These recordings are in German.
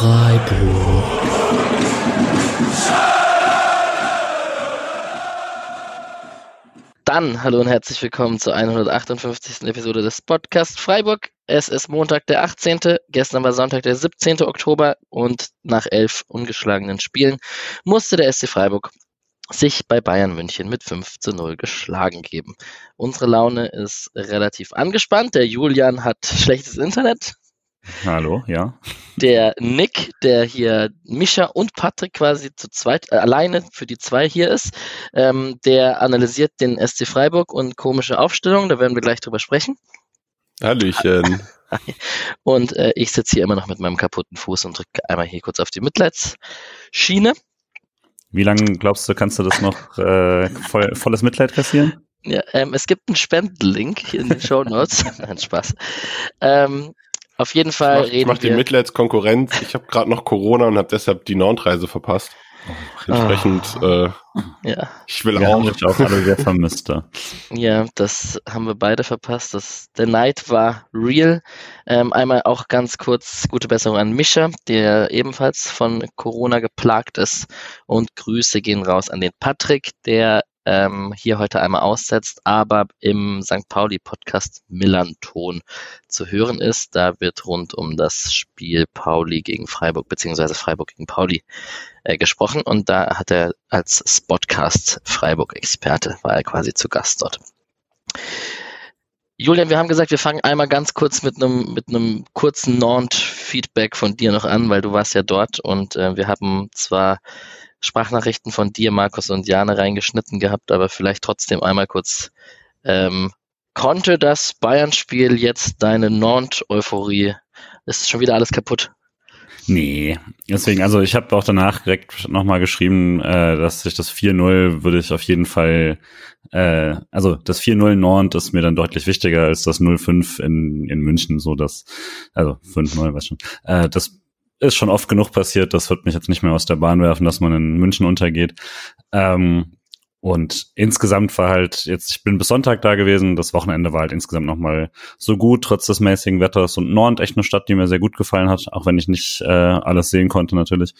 Freiburg. Dann hallo und herzlich willkommen zur 158. Episode des Podcast Freiburg. Es ist Montag, der 18. Gestern war Sonntag, der 17. Oktober und nach elf ungeschlagenen Spielen musste der SC Freiburg sich bei Bayern München mit 5 zu 0 geschlagen geben. Unsere Laune ist relativ angespannt. Der Julian hat schlechtes Internet. Hallo, ja. Der Nick, der hier Mischa und Patrick quasi zu zweit, äh, alleine für die zwei hier ist, ähm, der analysiert den SC Freiburg und komische Aufstellungen, da werden wir gleich drüber sprechen. Hallöchen. Und äh, ich sitze hier immer noch mit meinem kaputten Fuß und drücke einmal hier kurz auf die Mitleidsschiene. Wie lange glaubst du, kannst du das noch äh, voll, volles Mitleid kassieren? Ja, ähm, es gibt einen Spendenlink in den Show Notes. Nein, Spaß. Ähm, auf jeden Fall ich mach, reden ich mach wir. die Mitleidskonkurrenz. Ich habe gerade noch Corona und habe deshalb die Nordreise verpasst. Entsprechend, äh, ja, ich will auch. dich auch alle sehr vermisst. da. ja, das haben wir beide verpasst. Das, der Night war real. Ähm, einmal auch ganz kurz gute Besserung an Mischa, der ebenfalls von Corona geplagt ist. Und Grüße gehen raus an den Patrick, der ähm, hier heute einmal aussetzt, aber im St. Pauli-Podcast Millanton zu hören ist. Da wird rund um das Spiel Pauli gegen Freiburg beziehungsweise Freiburg gegen Pauli äh, gesprochen und da hat er als Spotcast Freiburg-Experte, war er quasi zu Gast dort. Julian, wir haben gesagt, wir fangen einmal ganz kurz mit einem mit einem kurzen Nord-Feedback von dir noch an, weil du warst ja dort und äh, wir haben zwar Sprachnachrichten von dir, Markus und Jane reingeschnitten gehabt, aber vielleicht trotzdem einmal kurz ähm, konnte das Bayern-Spiel jetzt deine Nord-Euphorie? Ist schon wieder alles kaputt? Nee, deswegen, also ich habe auch danach direkt nochmal geschrieben, äh, dass ich das 4-0 würde ich auf jeden Fall, äh, also das 4-0 Nord ist mir dann deutlich wichtiger als das 0-5 in, in München, so das, also 5-0, weiß schon. Äh, das ist schon oft genug passiert, das wird mich jetzt nicht mehr aus der Bahn werfen, dass man in München untergeht. Ähm, und insgesamt war halt jetzt, ich bin bis Sonntag da gewesen, das Wochenende war halt insgesamt nochmal so gut, trotz des mäßigen Wetters und Nord echt eine Stadt, die mir sehr gut gefallen hat, auch wenn ich nicht äh, alles sehen konnte natürlich.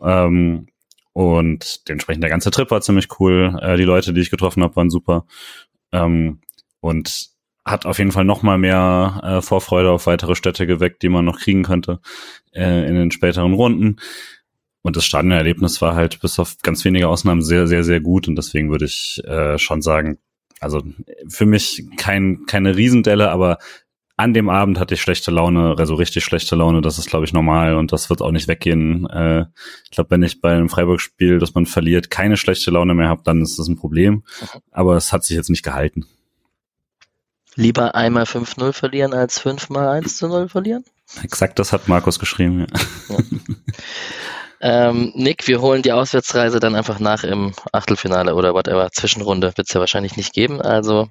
Ähm, und dementsprechend der ganze Trip war ziemlich cool. Äh, die Leute, die ich getroffen habe, waren super. Ähm, und hat auf jeden Fall noch mal mehr äh, Vorfreude auf weitere Städte geweckt, die man noch kriegen könnte äh, in den späteren Runden. Und das Stadionerlebnis war halt bis auf ganz wenige Ausnahmen sehr, sehr, sehr gut. Und deswegen würde ich äh, schon sagen, also für mich kein, keine Riesendelle, aber an dem Abend hatte ich schlechte Laune, also richtig schlechte Laune. Das ist, glaube ich, normal und das wird auch nicht weggehen. Äh, ich glaube, wenn ich bei einem Freiburg-Spiel, das man verliert, keine schlechte Laune mehr habe, dann ist das ein Problem. Aber es hat sich jetzt nicht gehalten. Lieber einmal 5-0 verlieren als fünfmal 1 zu 0 verlieren? Exakt, das hat Markus geschrieben. Ja. Ähm, Nick, wir holen die Auswärtsreise dann einfach nach im Achtelfinale oder whatever. Zwischenrunde wird es ja wahrscheinlich nicht geben. Also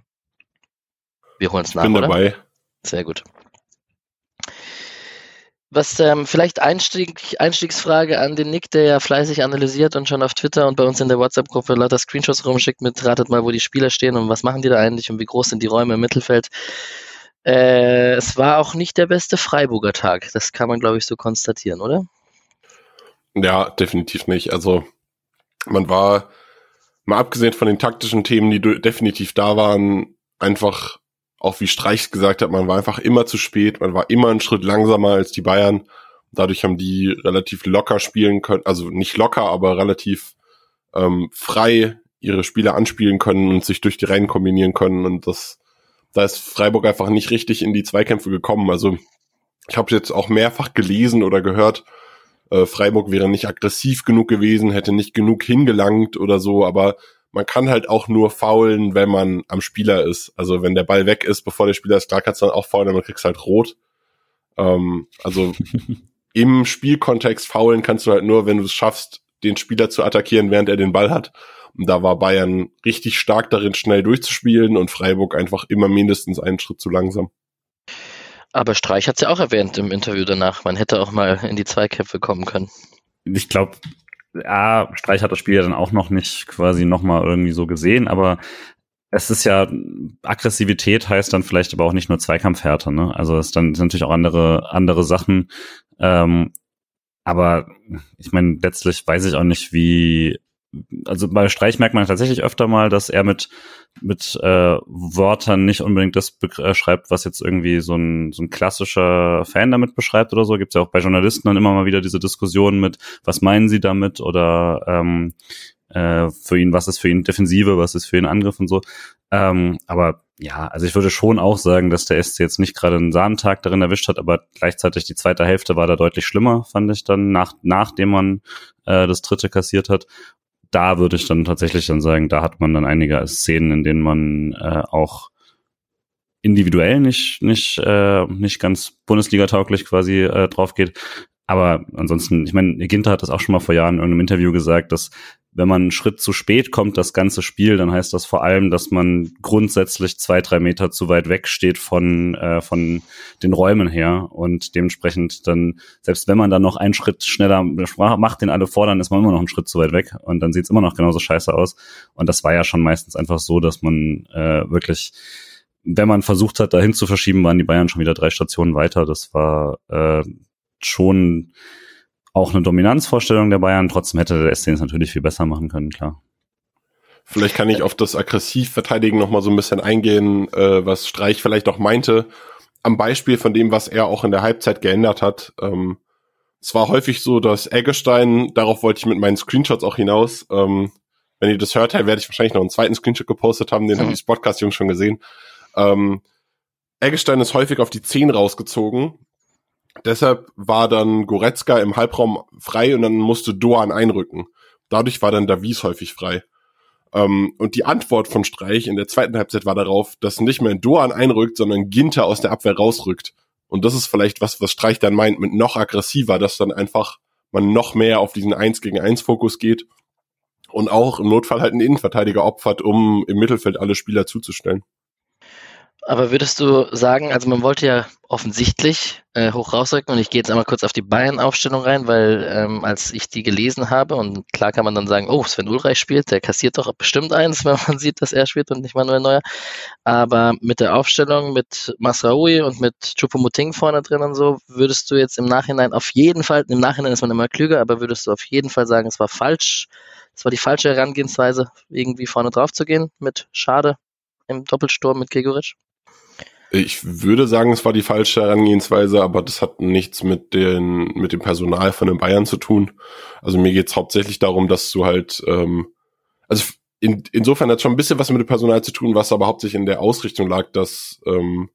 wir holen es nach, bin oder? dabei. Sehr gut. Was ähm, vielleicht Einstieg, Einstiegsfrage an den Nick, der ja fleißig analysiert und schon auf Twitter und bei uns in der WhatsApp-Gruppe lauter Screenshots rumschickt mit ratet mal, wo die Spieler stehen und was machen die da eigentlich und wie groß sind die Räume im Mittelfeld. Äh, es war auch nicht der beste Freiburger Tag. Das kann man, glaube ich, so konstatieren, oder? Ja, definitiv nicht. Also man war, mal abgesehen von den taktischen Themen, die definitiv da waren, einfach, auch wie Streich gesagt hat, man war einfach immer zu spät, man war immer einen Schritt langsamer als die Bayern. Dadurch haben die relativ locker spielen können, also nicht locker, aber relativ ähm, frei ihre Spiele anspielen können und sich durch die Reihen kombinieren können. Und das, da ist Freiburg einfach nicht richtig in die Zweikämpfe gekommen. Also ich habe jetzt auch mehrfach gelesen oder gehört, äh, Freiburg wäre nicht aggressiv genug gewesen, hätte nicht genug hingelangt oder so, aber man kann halt auch nur faulen, wenn man am Spieler ist. Also wenn der Ball weg ist, bevor der Spieler ist, klar kannst du dann auch faulen, aber du kriegst halt rot. Ähm, also im Spielkontext faulen kannst du halt nur, wenn du es schaffst, den Spieler zu attackieren, während er den Ball hat. Und da war Bayern richtig stark darin, schnell durchzuspielen und Freiburg einfach immer mindestens einen Schritt zu langsam. Aber Streich hat es ja auch erwähnt im Interview danach. Man hätte auch mal in die Zweikämpfe kommen können. ich glaube, ja, Streich hat das Spiel ja dann auch noch nicht quasi nochmal irgendwie so gesehen, aber es ist ja, Aggressivität heißt dann vielleicht aber auch nicht nur Zweikampfhärte, ne? Also es dann sind natürlich auch andere, andere Sachen. Ähm, aber ich meine, letztlich weiß ich auch nicht, wie also bei Streich merkt man tatsächlich öfter mal, dass er mit mit äh, Wörtern nicht unbedingt das beschreibt, was jetzt irgendwie so ein, so ein klassischer Fan damit beschreibt oder so. Gibt es ja auch bei Journalisten dann immer mal wieder diese Diskussionen mit, was meinen sie damit oder ähm, äh, für ihn, was ist für ihn Defensive, was ist für ihn Angriff und so. Ähm, aber ja, also ich würde schon auch sagen, dass der SC jetzt nicht gerade einen Sahnentag darin erwischt hat, aber gleichzeitig die zweite Hälfte war da deutlich schlimmer, fand ich dann, nach, nachdem man äh, das dritte kassiert hat da würde ich dann tatsächlich dann sagen, da hat man dann einige Szenen, in denen man äh, auch individuell nicht nicht äh, nicht ganz Bundesliga-tauglich quasi äh, drauf geht. Aber ansonsten, ich meine, Ginter hat das auch schon mal vor Jahren in irgendeinem Interview gesagt, dass wenn man einen Schritt zu spät kommt, das ganze Spiel, dann heißt das vor allem, dass man grundsätzlich zwei, drei Meter zu weit weg steht von, äh, von den Räumen her und dementsprechend dann, selbst wenn man dann noch einen Schritt schneller macht, den alle fordern, ist man immer noch einen Schritt zu weit weg und dann sieht es immer noch genauso scheiße aus. Und das war ja schon meistens einfach so, dass man äh, wirklich wenn man versucht hat, dahin zu verschieben, waren die Bayern schon wieder drei Stationen weiter. Das war äh, schon auch eine Dominanzvorstellung der Bayern. Trotzdem hätte der SC es natürlich viel besser machen können, klar. Vielleicht kann ich auf das Aggressivverteidigen noch mal so ein bisschen eingehen, äh, was Streich vielleicht auch meinte. Am Beispiel von dem, was er auch in der Halbzeit geändert hat. Ähm, es war häufig so, dass Eggestein, darauf wollte ich mit meinen Screenshots auch hinaus, ähm, wenn ihr das hört, werde ich wahrscheinlich noch einen zweiten Screenshot gepostet haben, den mhm. haben die Podcast-Jungs schon gesehen. Ähm, Eggestein ist häufig auf die 10 rausgezogen Deshalb war dann Goretzka im Halbraum frei und dann musste Doan einrücken. Dadurch war dann Davies häufig frei. Ähm, und die Antwort von Streich in der zweiten Halbzeit war darauf, dass nicht mehr Doan einrückt, sondern Ginter aus der Abwehr rausrückt. Und das ist vielleicht was, was Streich dann meint mit noch aggressiver, dass dann einfach man noch mehr auf diesen 1 gegen 1 Fokus geht und auch im Notfall halt einen Innenverteidiger opfert, um im Mittelfeld alle Spieler zuzustellen. Aber würdest du sagen, also man wollte ja offensichtlich äh, hoch rausrücken und ich gehe jetzt einmal kurz auf die Bayern-Aufstellung rein, weil ähm, als ich die gelesen habe und klar kann man dann sagen, oh, Sven Ulreich spielt, der kassiert doch bestimmt eins, wenn man sieht, dass er spielt und nicht Manuel Neuer. Aber mit der Aufstellung mit Masraoui und mit Chupomoting vorne drin und so, würdest du jetzt im Nachhinein auf jeden Fall, im Nachhinein ist man immer klüger, aber würdest du auf jeden Fall sagen, es war falsch, es war die falsche Herangehensweise, irgendwie vorne drauf zu gehen mit Schade im Doppelsturm mit Gregoritsch? Ich würde sagen, es war die falsche Herangehensweise, aber das hat nichts mit, den, mit dem Personal von den Bayern zu tun. Also mir geht's hauptsächlich darum, dass du halt, ähm, also in, insofern hat schon ein bisschen was mit dem Personal zu tun, was aber hauptsächlich in der Ausrichtung lag, dass ähm,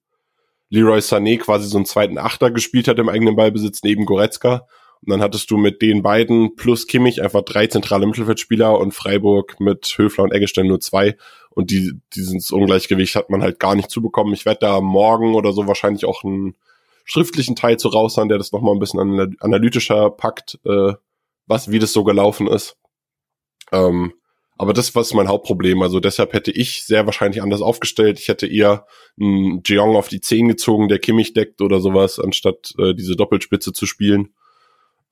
Leroy Sané quasi so einen zweiten Achter gespielt hat im eigenen Ballbesitz neben Goretzka und dann hattest du mit den beiden plus Kimmich einfach drei zentrale Mittelfeldspieler und Freiburg mit Höfler und Eggestein nur zwei. Und die, dieses Ungleichgewicht hat man halt gar nicht zubekommen. Ich werde da morgen oder so wahrscheinlich auch einen schriftlichen Teil zu raushauen, der das nochmal ein bisschen analytischer packt, äh, was, wie das so gelaufen ist. Ähm, aber das war mein Hauptproblem. Also deshalb hätte ich sehr wahrscheinlich anders aufgestellt. Ich hätte eher einen Jeong auf die Zehn gezogen, der Kimmich deckt oder sowas, anstatt äh, diese Doppelspitze zu spielen.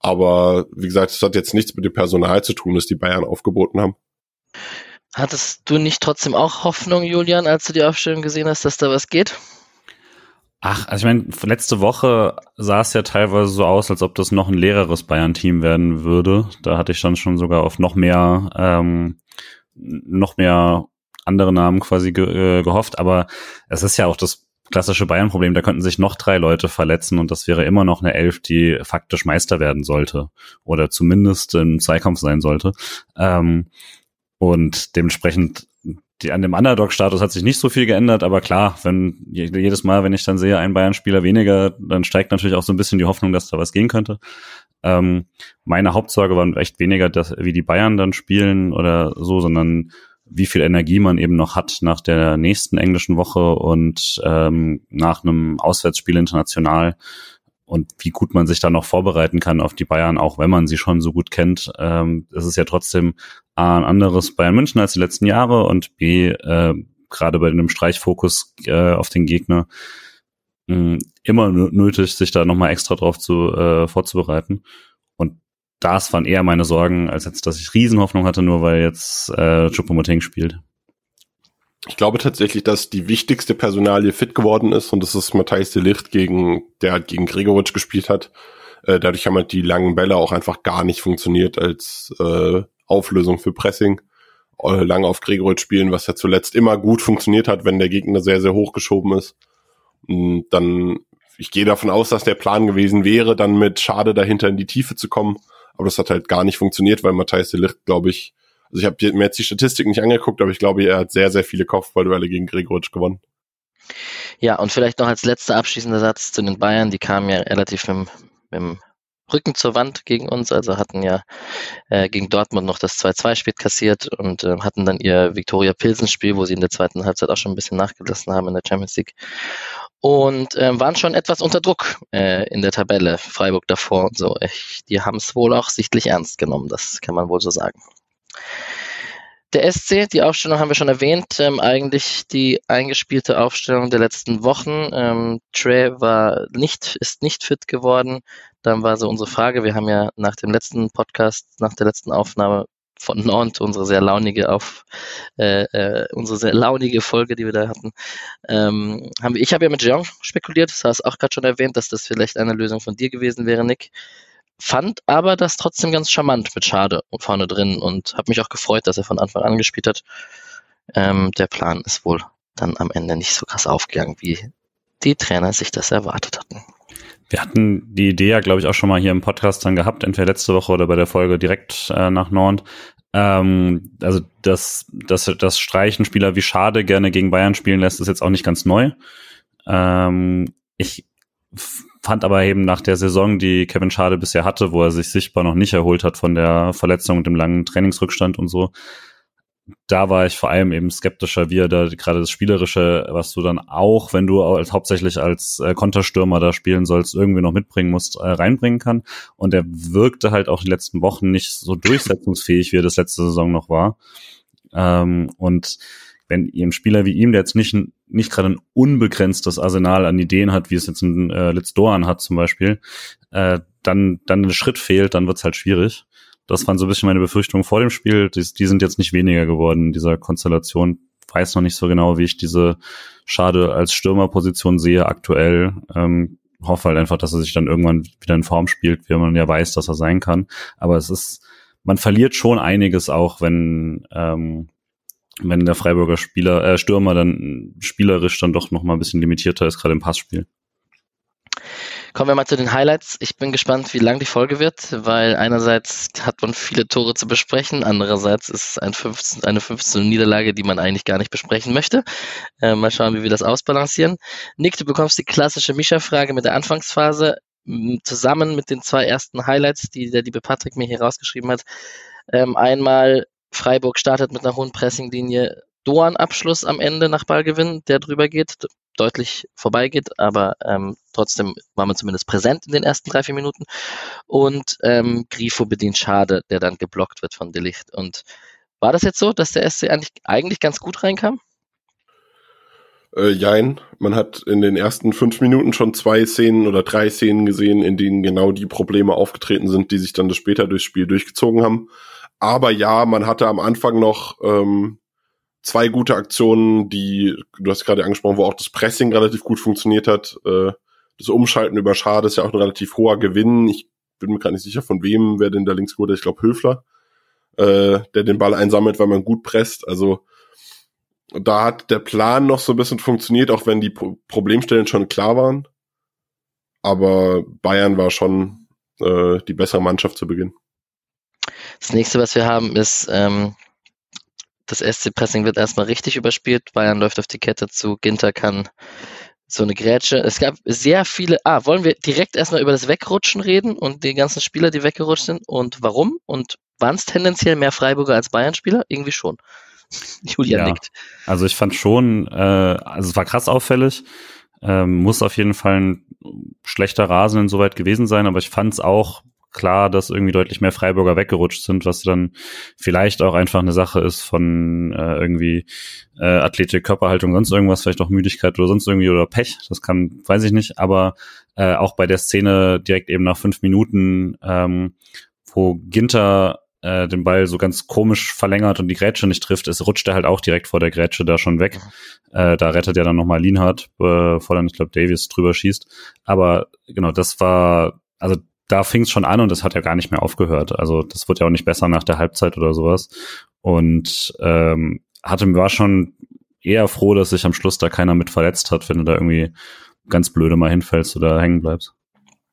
Aber wie gesagt, es hat jetzt nichts mit dem Personal zu tun, das die Bayern aufgeboten haben. Hattest du nicht trotzdem auch Hoffnung, Julian, als du die Aufstellung gesehen hast, dass da was geht? Ach, also ich meine, letzte Woche sah es ja teilweise so aus, als ob das noch ein leereres Bayern-Team werden würde. Da hatte ich dann schon sogar auf noch mehr, ähm, noch mehr andere Namen quasi ge äh, gehofft. Aber es ist ja auch das klassische Bayern-Problem, da könnten sich noch drei Leute verletzen und das wäre immer noch eine Elf, die faktisch Meister werden sollte oder zumindest im Zweikampf sein sollte. Ähm, und dementsprechend die, an dem Underdog-Status hat sich nicht so viel geändert, aber klar, wenn jedes Mal, wenn ich dann sehe, ein Bayern-Spieler weniger, dann steigt natürlich auch so ein bisschen die Hoffnung, dass da was gehen könnte. Ähm, meine Hauptsorge waren echt weniger, dass, wie die Bayern dann spielen oder so, sondern wie viel Energie man eben noch hat nach der nächsten englischen Woche und ähm, nach einem Auswärtsspiel international und wie gut man sich da noch vorbereiten kann auf die Bayern, auch wenn man sie schon so gut kennt. Ähm, es ist ja trotzdem A, ein anderes Bayern München als die letzten Jahre und B, äh, gerade bei einem Streichfokus äh, auf den Gegner, mh, immer nötig, sich da nochmal extra drauf zu äh, vorzubereiten das waren eher meine Sorgen, als jetzt, dass ich Riesenhoffnung hatte, nur weil jetzt äh, Choupo-Moting spielt. Ich glaube tatsächlich, dass die wichtigste Personalie fit geworden ist und das ist Matthijs de Licht gegen, der halt gegen Gregoritsch gespielt hat. Äh, dadurch haben halt die langen Bälle auch einfach gar nicht funktioniert als äh, Auflösung für Pressing. Äh, lange auf Gregoritsch spielen, was ja zuletzt immer gut funktioniert hat, wenn der Gegner sehr, sehr hochgeschoben ist. Und dann, ich gehe davon aus, dass der Plan gewesen wäre, dann mit Schade dahinter in die Tiefe zu kommen. Aber das hat halt gar nicht funktioniert, weil Matthias de glaube ich, also ich habe mir jetzt die Statistik nicht angeguckt, aber ich glaube, er hat sehr, sehr viele Kopfballduelle gegen Gregoritsch gewonnen. Ja, und vielleicht noch als letzter abschließender Satz zu den Bayern, die kamen ja relativ mit, mit dem Rücken zur Wand gegen uns, also hatten ja äh, gegen Dortmund noch das 2-2-Spiel kassiert und äh, hatten dann ihr Viktoria Pilsen-Spiel, wo sie in der zweiten Halbzeit auch schon ein bisschen nachgelassen haben in der Champions League und äh, waren schon etwas unter Druck äh, in der Tabelle, Freiburg davor und so. Ich, die haben es wohl auch sichtlich ernst genommen, das kann man wohl so sagen. Der SC, die Aufstellung haben wir schon erwähnt, ähm, eigentlich die eingespielte Aufstellung der letzten Wochen. Ähm, Trey war nicht, ist nicht fit geworden. Dann war so unsere Frage, wir haben ja nach dem letzten Podcast, nach der letzten Aufnahme von Nantes, unsere sehr launige auf äh, äh, unsere sehr launige Folge, die wir da hatten, ähm, haben wir, ich habe ja mit Jean spekuliert, das hast du auch gerade schon erwähnt, dass das vielleicht eine Lösung von dir gewesen wäre, Nick fand aber das trotzdem ganz charmant mit Schade vorne drin und habe mich auch gefreut, dass er von Anfang an gespielt hat. Ähm, der Plan ist wohl dann am Ende nicht so krass aufgegangen, wie die Trainer sich das erwartet hatten. Wir hatten die Idee ja, glaube ich, auch schon mal hier im Podcast dann gehabt, entweder letzte Woche oder bei der Folge direkt äh, nach Nord. Ähm, also, dass, dass das Streichen Spieler wie Schade gerne gegen Bayern spielen lässt, ist jetzt auch nicht ganz neu. Ähm, ich fand aber eben nach der Saison, die Kevin Schade bisher hatte, wo er sich sichtbar noch nicht erholt hat von der Verletzung und dem langen Trainingsrückstand und so, da war ich vor allem eben skeptischer, wie er da gerade das Spielerische, was du dann auch, wenn du als, hauptsächlich als äh, Konterstürmer da spielen sollst, irgendwie noch mitbringen musst, äh, reinbringen kann. Und er wirkte halt auch die letzten Wochen nicht so durchsetzungsfähig, wie er das letzte Saison noch war. Ähm, und wenn ein Spieler wie ihm, der jetzt nicht, nicht gerade ein unbegrenztes Arsenal an Ideen hat, wie es jetzt ein äh, Litz Doan hat zum Beispiel, äh, dann, dann ein Schritt fehlt, dann wird's halt schwierig. Das waren so ein bisschen meine Befürchtungen vor dem Spiel. Die, die sind jetzt nicht weniger geworden in dieser Konstellation. Weiß noch nicht so genau, wie ich diese Schade als Stürmerposition sehe aktuell. Ähm, hoffe halt einfach, dass er sich dann irgendwann wieder in Form spielt, wie man ja weiß, dass er sein kann. Aber es ist, man verliert schon einiges auch, wenn ähm, wenn der Freiburger Spieler, äh, Stürmer dann spielerisch dann doch noch mal ein bisschen limitierter ist, gerade im Passspiel. Kommen wir mal zu den Highlights. Ich bin gespannt, wie lang die Folge wird, weil einerseits hat man viele Tore zu besprechen, andererseits ist es ein 15, eine 15 Niederlage, die man eigentlich gar nicht besprechen möchte. Äh, mal schauen, wie wir das ausbalancieren. Nick, du bekommst die klassische Mischa-Frage mit der Anfangsphase zusammen mit den zwei ersten Highlights, die der liebe Patrick mir hier rausgeschrieben hat. Ähm, einmal Freiburg startet mit einer hohen Pressinglinie. Doan-Abschluss am Ende nach Ballgewinn, der drüber geht, deutlich vorbeigeht, aber ähm, trotzdem war man zumindest präsent in den ersten drei, vier Minuten. Und ähm, Grifo bedient Schade, der dann geblockt wird von Delicht. Und war das jetzt so, dass der SC eigentlich, eigentlich ganz gut reinkam? Äh, jein. Man hat in den ersten fünf Minuten schon zwei Szenen oder drei Szenen gesehen, in denen genau die Probleme aufgetreten sind, die sich dann das später durchs Spiel durchgezogen haben. Aber ja, man hatte am Anfang noch ähm, zwei gute Aktionen, die, du hast gerade angesprochen, wo auch das Pressing relativ gut funktioniert hat. Äh, das Umschalten über Schade ist ja auch ein relativ hoher Gewinn. Ich bin mir gerade nicht sicher, von wem, wer denn da links wurde. Ich glaube Höfler, äh, der den Ball einsammelt, weil man gut presst. Also da hat der Plan noch so ein bisschen funktioniert, auch wenn die Pro Problemstellen schon klar waren. Aber Bayern war schon äh, die bessere Mannschaft zu Beginn. Das nächste, was wir haben, ist, ähm, das SC-Pressing wird erstmal richtig überspielt. Bayern läuft auf die Kette zu. Ginter kann so eine Grätsche. Es gab sehr viele. Ah, wollen wir direkt erstmal über das Wegrutschen reden und die ganzen Spieler, die weggerutscht sind und warum? Und waren es tendenziell mehr Freiburger als Bayern-Spieler? Irgendwie schon. Julian ja, nickt. Also ich fand schon, äh, also es war krass auffällig. Ähm, muss auf jeden Fall ein schlechter Rasen insoweit gewesen sein, aber ich fand es auch klar, dass irgendwie deutlich mehr Freiburger weggerutscht sind, was dann vielleicht auch einfach eine Sache ist von äh, irgendwie äh, Athletik, Körperhaltung, sonst irgendwas, vielleicht auch Müdigkeit oder sonst irgendwie oder Pech, das kann, weiß ich nicht, aber äh, auch bei der Szene direkt eben nach fünf Minuten, ähm, wo Ginter äh, den Ball so ganz komisch verlängert und die Grätsche nicht trifft, es rutscht er halt auch direkt vor der Grätsche da schon weg. Äh, da rettet er dann nochmal Lienhardt, bevor dann, ich glaube, Davis drüber schießt. Aber genau, das war, also da fing es schon an und das hat ja gar nicht mehr aufgehört. Also das wird ja auch nicht besser nach der Halbzeit oder sowas. Und ähm, hatte war schon eher froh, dass sich am Schluss da keiner mit verletzt hat, wenn du da irgendwie ganz blöde mal hinfällst oder hängen bleibst.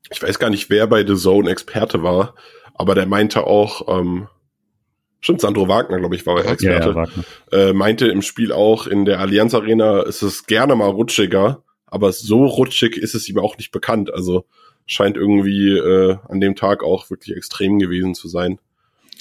Ich weiß gar nicht, wer bei The Zone Experte war, aber der meinte auch, ähm, stimmt, Sandro Wagner, glaube ich, war der Experte, ja, ja, äh, meinte im Spiel auch, in der Allianz Arena ist es gerne mal rutschiger, aber so rutschig ist es ihm auch nicht bekannt. Also scheint irgendwie äh, an dem Tag auch wirklich extrem gewesen zu sein.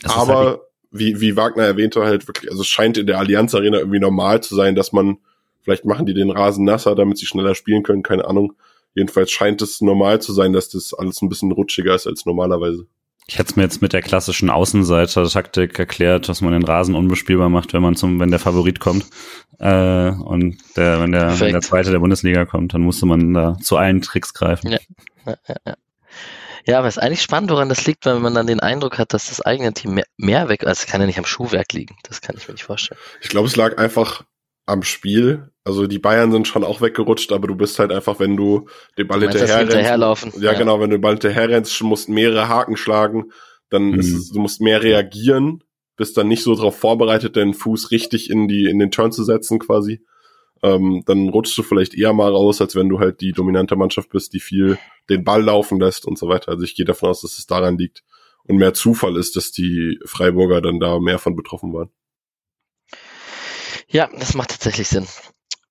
Aber halt wie, wie Wagner erwähnte, halt wirklich, also es scheint in der Allianz Arena irgendwie normal zu sein, dass man, vielleicht machen die den Rasen nasser, damit sie schneller spielen können, keine Ahnung. Jedenfalls scheint es normal zu sein, dass das alles ein bisschen rutschiger ist als normalerweise. Ich hätte es mir jetzt mit der klassischen Außenseiter-Taktik erklärt, dass man den Rasen unbespielbar macht, wenn man zum, wenn der Favorit kommt. Äh, und der, wenn der, wenn der zweite der Bundesliga kommt, dann musste man da zu allen Tricks greifen. Ja, ja, ja. ja aber es ist eigentlich spannend, woran das liegt, wenn man dann den Eindruck hat, dass das eigene Team mehr, mehr weg, also es kann ja nicht am Schuhwerk liegen. Das kann ich mir nicht vorstellen. Ich glaube, es lag einfach am Spiel. Also die Bayern sind schon auch weggerutscht, aber du bist halt einfach, wenn du den Ball hinterher hinterherlaufen. Ja, ja, genau, wenn du den Ball hinterher rennst, musst mehrere Haken schlagen, dann mhm. ist es, du musst mehr reagieren, bist dann nicht so darauf vorbereitet, den Fuß richtig in die in den Turn zu setzen quasi. Ähm, dann rutschst du vielleicht eher mal raus, als wenn du halt die dominante Mannschaft bist, die viel den Ball laufen lässt und so weiter. Also ich gehe davon aus, dass es daran liegt und mehr Zufall ist, dass die Freiburger dann da mehr von betroffen waren. Ja, das macht tatsächlich Sinn.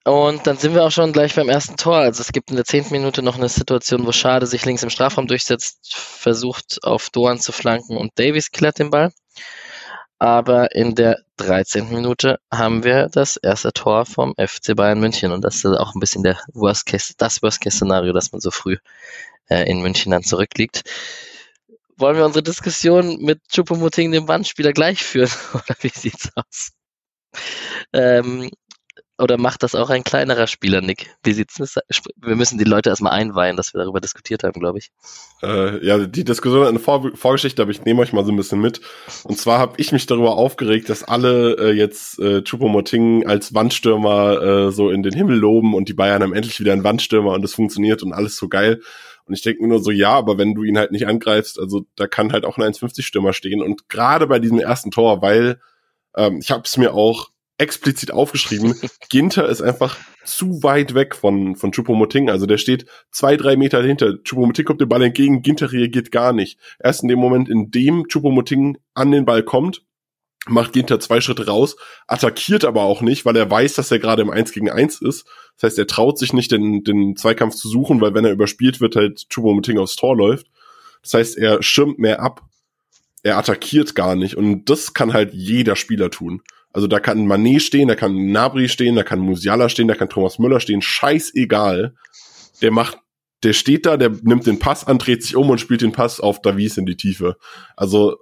Und dann sind wir auch schon gleich beim ersten Tor. Also es gibt in der zehnten Minute noch eine Situation, wo Schade sich links im Strafraum durchsetzt, versucht auf Doan zu flanken und Davies klärt den Ball. Aber in der 13. Minute haben wir das erste Tor vom FC Bayern München. Und das ist auch ein bisschen der Worst Case, das Worst Case Szenario, dass man so früh äh, in München dann zurückliegt. Wollen wir unsere Diskussion mit Chupomoting, dem Bandspieler, gleich führen? Oder wie sieht's aus? Ähm, oder macht das auch ein kleinerer Spieler, Nick? Wie sieht's denn? Wir müssen die Leute erstmal einweihen, dass wir darüber diskutiert haben, glaube ich. Äh, ja, die Diskussion hat eine Vor Vorgeschichte, aber ich nehme euch mal so ein bisschen mit. Und zwar habe ich mich darüber aufgeregt, dass alle äh, jetzt äh, Choupo-Moting als Wandstürmer äh, so in den Himmel loben und die Bayern haben endlich wieder einen Wandstürmer und das funktioniert und alles so geil. Und ich denke mir nur so, ja, aber wenn du ihn halt nicht angreifst, also da kann halt auch ein 1,50-Stürmer stehen. Und gerade bei diesem ersten Tor, weil ähm, ich habe es mir auch explizit aufgeschrieben. Ginter ist einfach zu weit weg von, von Chupomoting. Also der steht zwei, drei Meter dahinter. Chupomoting kommt den Ball entgegen, Ginter reagiert gar nicht. Erst in dem Moment, in dem Chupomoting an den Ball kommt, macht Ginter zwei Schritte raus, attackiert aber auch nicht, weil er weiß, dass er gerade im 1 gegen 1 ist. Das heißt, er traut sich nicht, den, den Zweikampf zu suchen, weil wenn er überspielt wird, halt Chupomoting aufs Tor läuft. Das heißt, er schirmt mehr ab. Er attackiert gar nicht. Und das kann halt jeder Spieler tun. Also da kann Manet stehen, da kann Nabri stehen, da kann Musiala stehen, da kann Thomas Müller stehen, scheißegal. Der macht, der steht da, der nimmt den Pass an, dreht sich um und spielt den Pass auf Davies in die Tiefe. Also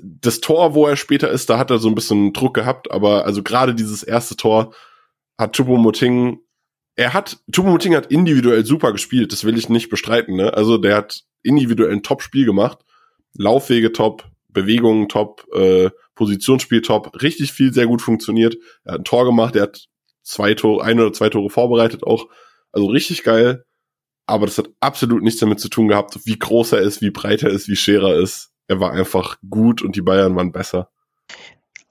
das Tor, wo er später ist, da hat er so ein bisschen Druck gehabt, aber also gerade dieses erste Tor hat Choupo-Moting, er hat, Choupo-Moting hat individuell super gespielt, das will ich nicht bestreiten, ne? Also der hat individuell ein Top-Spiel gemacht, Laufwege top, Bewegungen top, äh, Positionsspiel top, richtig viel sehr gut funktioniert. Er hat ein Tor gemacht, er hat zwei Tore, ein oder zwei Tore vorbereitet auch. Also richtig geil. Aber das hat absolut nichts damit zu tun gehabt, wie groß er ist, wie breit er ist, wie schwer er ist. Er war einfach gut und die Bayern waren besser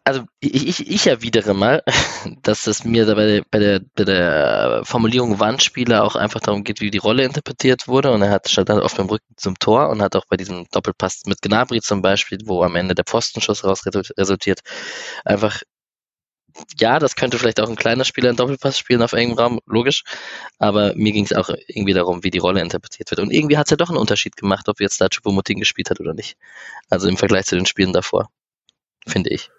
also ich, ich, ich erwidere mal, dass es mir bei der, bei, der, bei der Formulierung Wandspieler auch einfach darum geht, wie die Rolle interpretiert wurde. Und er hat statt auf dem Rücken zum Tor und hat auch bei diesem Doppelpass mit Gnabry zum Beispiel, wo am Ende der Postenschuss raus resultiert, einfach ja, das könnte vielleicht auch ein kleiner Spieler einen Doppelpass spielen auf engem Raum, logisch. Aber mir ging es auch irgendwie darum, wie die Rolle interpretiert wird. Und irgendwie hat es ja doch einen Unterschied gemacht, ob jetzt da Chupomoting gespielt hat oder nicht. Also im Vergleich zu den Spielen davor, finde ich.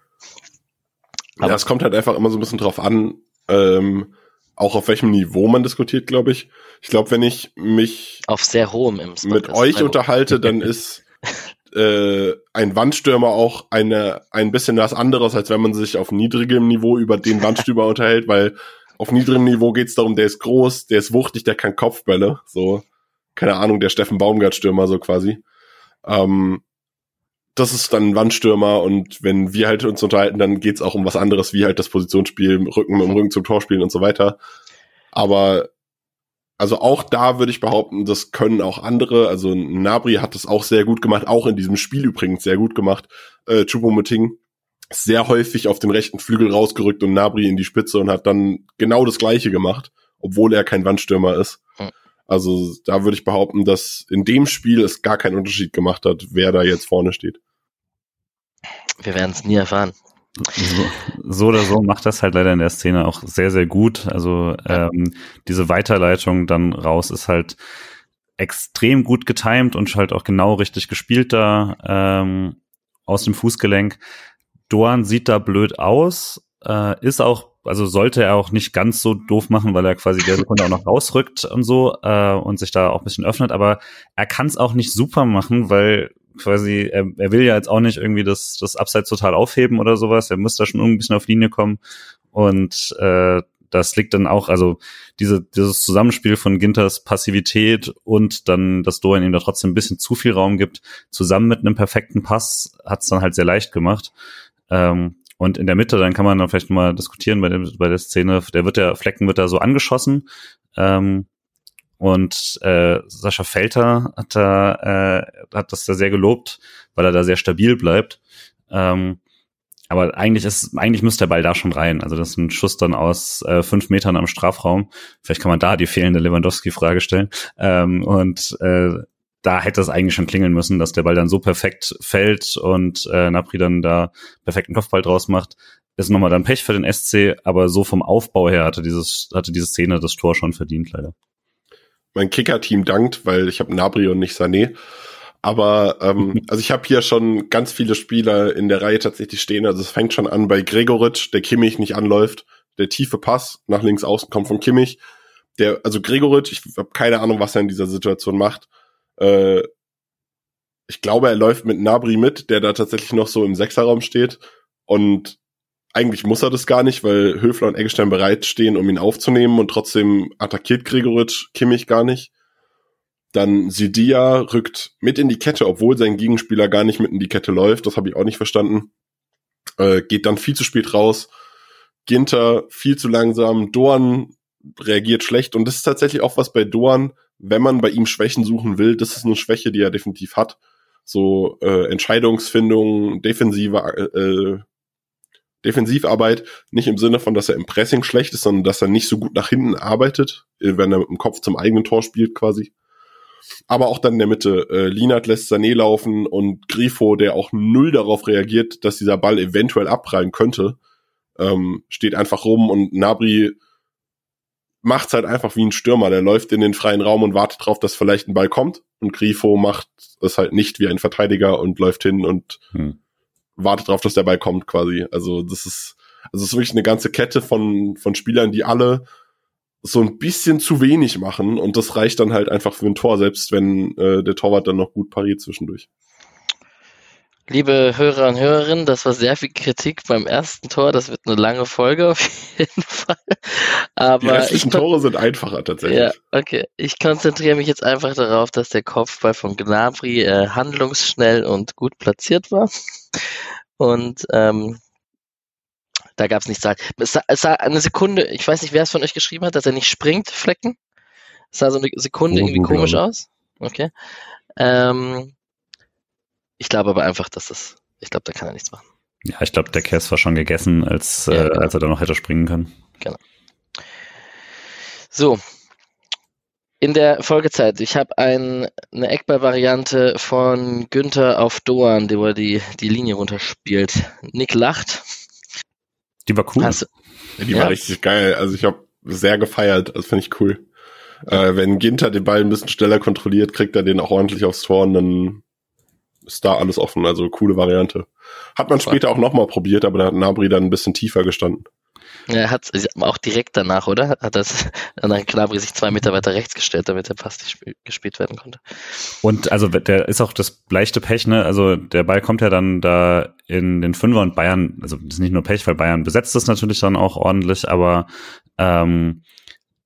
Aber ja, es kommt halt einfach immer so ein bisschen drauf an, ähm, auch auf welchem Niveau man diskutiert, glaube ich. Ich glaube, wenn ich mich auf sehr hohem im mit euch unterhalte, dann ist äh, ein Wandstürmer auch eine ein bisschen was anderes, als wenn man sich auf niedrigem Niveau über den Wandstürmer unterhält, weil auf niedrigem Niveau geht's darum, der ist groß, der ist wuchtig, der kann Kopfbälle, so keine Ahnung, der Steffen Baumgart Stürmer so quasi. Ähm, das ist dann ein Wandstürmer und wenn wir halt uns unterhalten, dann geht's auch um was anderes, wie halt das Positionsspiel, Rücken mit dem Rücken zum Tor spielen und so weiter. Aber also auch da würde ich behaupten, das können auch andere. Also Nabri hat es auch sehr gut gemacht, auch in diesem Spiel übrigens sehr gut gemacht. Äh, Choupo-Moting sehr häufig auf den rechten Flügel rausgerückt und Nabri in die Spitze und hat dann genau das Gleiche gemacht, obwohl er kein Wandstürmer ist. Hm. Also da würde ich behaupten, dass in dem Spiel es gar keinen Unterschied gemacht hat, wer da jetzt vorne steht. Wir werden es nie erfahren. So, so, oder so macht das halt leider in der Szene auch sehr, sehr gut. Also ähm, diese Weiterleitung dann raus ist halt extrem gut getimed und halt auch genau richtig gespielt da ähm, aus dem Fußgelenk. Doan sieht da blöd aus, äh, ist auch, also sollte er auch nicht ganz so doof machen, weil er quasi der Sekunde auch noch rausrückt und so äh, und sich da auch ein bisschen öffnet, aber er kann es auch nicht super machen, weil quasi, er, er will ja jetzt auch nicht irgendwie das, das Upside total aufheben oder sowas. Er muss da schon ein bisschen auf Linie kommen. Und äh, das liegt dann auch, also diese, dieses Zusammenspiel von Ginters Passivität und dann, dass Dorian ihm da trotzdem ein bisschen zu viel Raum gibt, zusammen mit einem perfekten Pass, hat es dann halt sehr leicht gemacht. Ähm, und in der Mitte, dann kann man dann vielleicht mal diskutieren bei, dem, bei der Szene, der wird der Flecken wird da so angeschossen. Ähm, und äh, Sascha Felter hat da äh, hat das da sehr gelobt, weil er da sehr stabil bleibt. Ähm, aber eigentlich ist, eigentlich müsste der Ball da schon rein. Also das ist ein Schuss dann aus äh, fünf Metern am Strafraum. Vielleicht kann man da die fehlende Lewandowski-Frage stellen. Ähm, und äh, da hätte es eigentlich schon klingeln müssen, dass der Ball dann so perfekt fällt und äh, Napri dann da perfekten Kopfball draus macht. Ist nochmal dann Pech für den SC, aber so vom Aufbau her hatte dieses, hatte diese Szene das Tor schon verdient, leider mein Kicker-Team dankt, weil ich habe Nabri und nicht Sané. Aber ähm, also ich habe hier schon ganz viele Spieler in der Reihe tatsächlich stehen. Also es fängt schon an bei Gregoritsch, der Kimmich nicht anläuft. Der tiefe Pass nach links außen kommt von Kimmich. Der, also Gregoritsch, ich habe keine Ahnung, was er in dieser Situation macht. Äh, ich glaube, er läuft mit Nabri mit, der da tatsächlich noch so im Sechserraum steht. Und eigentlich muss er das gar nicht, weil Höfler und Eggestein bereitstehen, um ihn aufzunehmen und trotzdem attackiert Gregoritsch Kimmich gar nicht. Dann Sidia rückt mit in die Kette, obwohl sein Gegenspieler gar nicht mit in die Kette läuft. Das habe ich auch nicht verstanden. Äh, geht dann viel zu spät raus. Ginter viel zu langsam. Dorn reagiert schlecht. Und das ist tatsächlich auch was bei Dorn, wenn man bei ihm Schwächen suchen will. Das ist eine Schwäche, die er definitiv hat. So äh, Entscheidungsfindung, defensive äh, Defensivarbeit nicht im Sinne von, dass er im Pressing schlecht ist, sondern dass er nicht so gut nach hinten arbeitet, äh, wenn er mit dem Kopf zum eigenen Tor spielt quasi. Aber auch dann in der Mitte. Äh, Linat lässt Sané laufen und Grifo, der auch null darauf reagiert, dass dieser Ball eventuell abprallen könnte, ähm, steht einfach rum und Nabri macht's halt einfach wie ein Stürmer. Der läuft in den freien Raum und wartet drauf, dass vielleicht ein Ball kommt. Und Grifo macht es halt nicht wie ein Verteidiger und läuft hin und hm wartet darauf, dass der Ball kommt quasi. Also das ist, also es ist wirklich eine ganze Kette von, von Spielern, die alle so ein bisschen zu wenig machen und das reicht dann halt einfach für ein Tor, selbst wenn äh, der Torwart dann noch gut pariert zwischendurch. Liebe Hörer und Hörerinnen, das war sehr viel Kritik beim ersten Tor. Das wird eine lange Folge auf jeden Fall. Aber Die restlichen Tore sind einfacher tatsächlich. Ja, okay. Ich konzentriere mich jetzt einfach darauf, dass der Kopfball von Gnabry äh, handlungsschnell und gut platziert war. Und ähm, da gab es nichts zu sagen. Es sah, es sah eine Sekunde, ich weiß nicht, wer es von euch geschrieben hat, dass er nicht springt, Flecken. Es sah so eine Sekunde irgendwie komisch aus. Okay. Ähm, ich glaube aber einfach, dass das, ich glaube, da kann er nichts machen. Ja, ich glaube, der Cass war schon gegessen, als, ja, äh, genau. als er da noch hätte springen können. Genau. So, in der Folgezeit, ich habe ein, eine Eckball-Variante von Günther auf Doan, wo er die, die Linie runterspielt. Nick lacht. Die war cool. Hast, ja, die ja. war richtig geil. Also ich habe sehr gefeiert. Das finde ich cool. Äh, wenn Ginter den Ball ein bisschen schneller kontrolliert, kriegt er den auch ordentlich aufs Tor und dann ist da alles offen. Also coole Variante. Hat man später auch nochmal probiert, aber da hat Nabri dann ein bisschen tiefer gestanden. Er hat auch direkt danach, oder? Hat das dann Knabri sich zwei Meter weiter rechts gestellt, damit der Pass nicht gespielt werden konnte. Und also der ist auch das leichte Pech, ne? Also der Ball kommt ja dann da in den Fünfer und Bayern, also das ist nicht nur Pech, weil Bayern besetzt das natürlich dann auch ordentlich, aber ähm,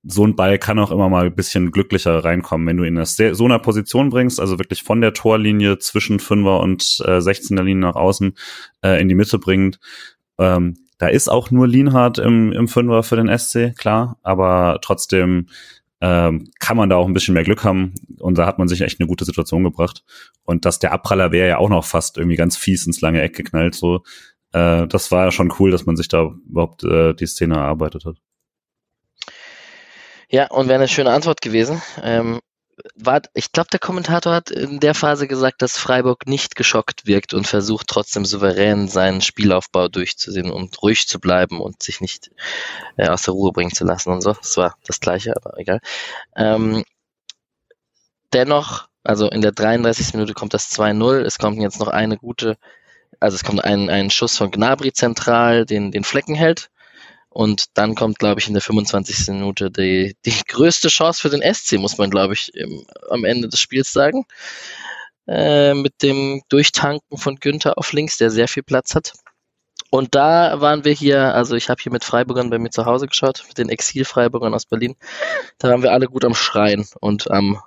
so ein Ball kann auch immer mal ein bisschen glücklicher reinkommen, wenn du ihn in so einer Position bringst, also wirklich von der Torlinie zwischen Fünfer und äh, 16er Linie nach außen äh, in die Mitte bringt. Ähm, da ist auch nur Lienhardt im, im Fünfer für den SC, klar, aber trotzdem ähm, kann man da auch ein bisschen mehr Glück haben. Und da hat man sich echt eine gute Situation gebracht. Und dass der Abpraller wäre ja auch noch fast irgendwie ganz fies ins lange Eck geknallt. So, äh, das war ja schon cool, dass man sich da überhaupt äh, die Szene erarbeitet hat. Ja, und wäre eine schöne Antwort gewesen. Ähm, war, ich glaube, der Kommentator hat in der Phase gesagt, dass Freiburg nicht geschockt wirkt und versucht trotzdem souverän seinen Spielaufbau durchzusehen und ruhig zu bleiben und sich nicht äh, aus der Ruhe bringen zu lassen und so. Das war das Gleiche, aber egal. Ähm, dennoch, also in der 33. Minute kommt das 2-0. Es kommt jetzt noch eine gute, also es kommt ein, ein Schuss von Gnabry zentral, den, den Flecken hält. Und dann kommt, glaube ich, in der 25. Minute die, die größte Chance für den SC, muss man, glaube ich, im, am Ende des Spiels sagen. Äh, mit dem Durchtanken von Günther auf links, der sehr viel Platz hat. Und da waren wir hier, also ich habe hier mit Freiburgern bei mir zu Hause geschaut, mit den Exil-Freiburgern aus Berlin. Da waren wir alle gut am Schreien und am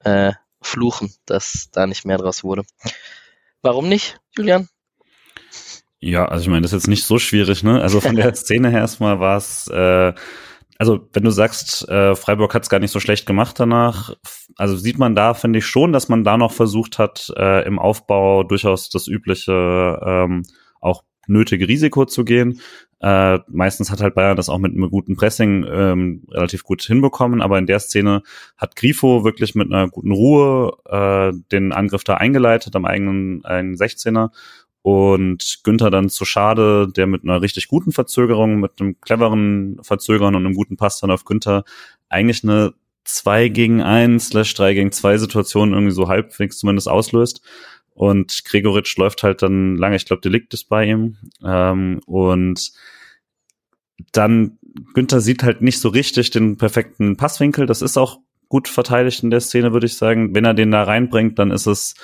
äh, Fluchen, dass da nicht mehr draus wurde. Warum nicht, Julian? Ja, also ich meine, das ist jetzt nicht so schwierig, ne? Also von der Szene her erstmal war es, äh, also wenn du sagst, äh, Freiburg hat es gar nicht so schlecht gemacht danach, also sieht man da, finde ich schon, dass man da noch versucht hat, äh, im Aufbau durchaus das übliche, ähm, auch nötige Risiko zu gehen. Äh, meistens hat halt Bayern das auch mit einem guten Pressing ähm, relativ gut hinbekommen, aber in der Szene hat Grifo wirklich mit einer guten Ruhe äh, den Angriff da eingeleitet am eigenen, eigenen 16er und Günther dann zu Schade, der mit einer richtig guten Verzögerung, mit einem cleveren Verzögern und einem guten Pass dann auf Günther eigentlich eine 2 gegen 1 slash 3 gegen 2 Situation irgendwie so halbwegs zumindest auslöst. Und Gregoritsch läuft halt dann lange, ich glaube, Delikt ist bei ihm. Ähm, und dann Günther sieht halt nicht so richtig den perfekten Passwinkel. Das ist auch gut verteidigt in der Szene, würde ich sagen. Wenn er den da reinbringt, dann ist es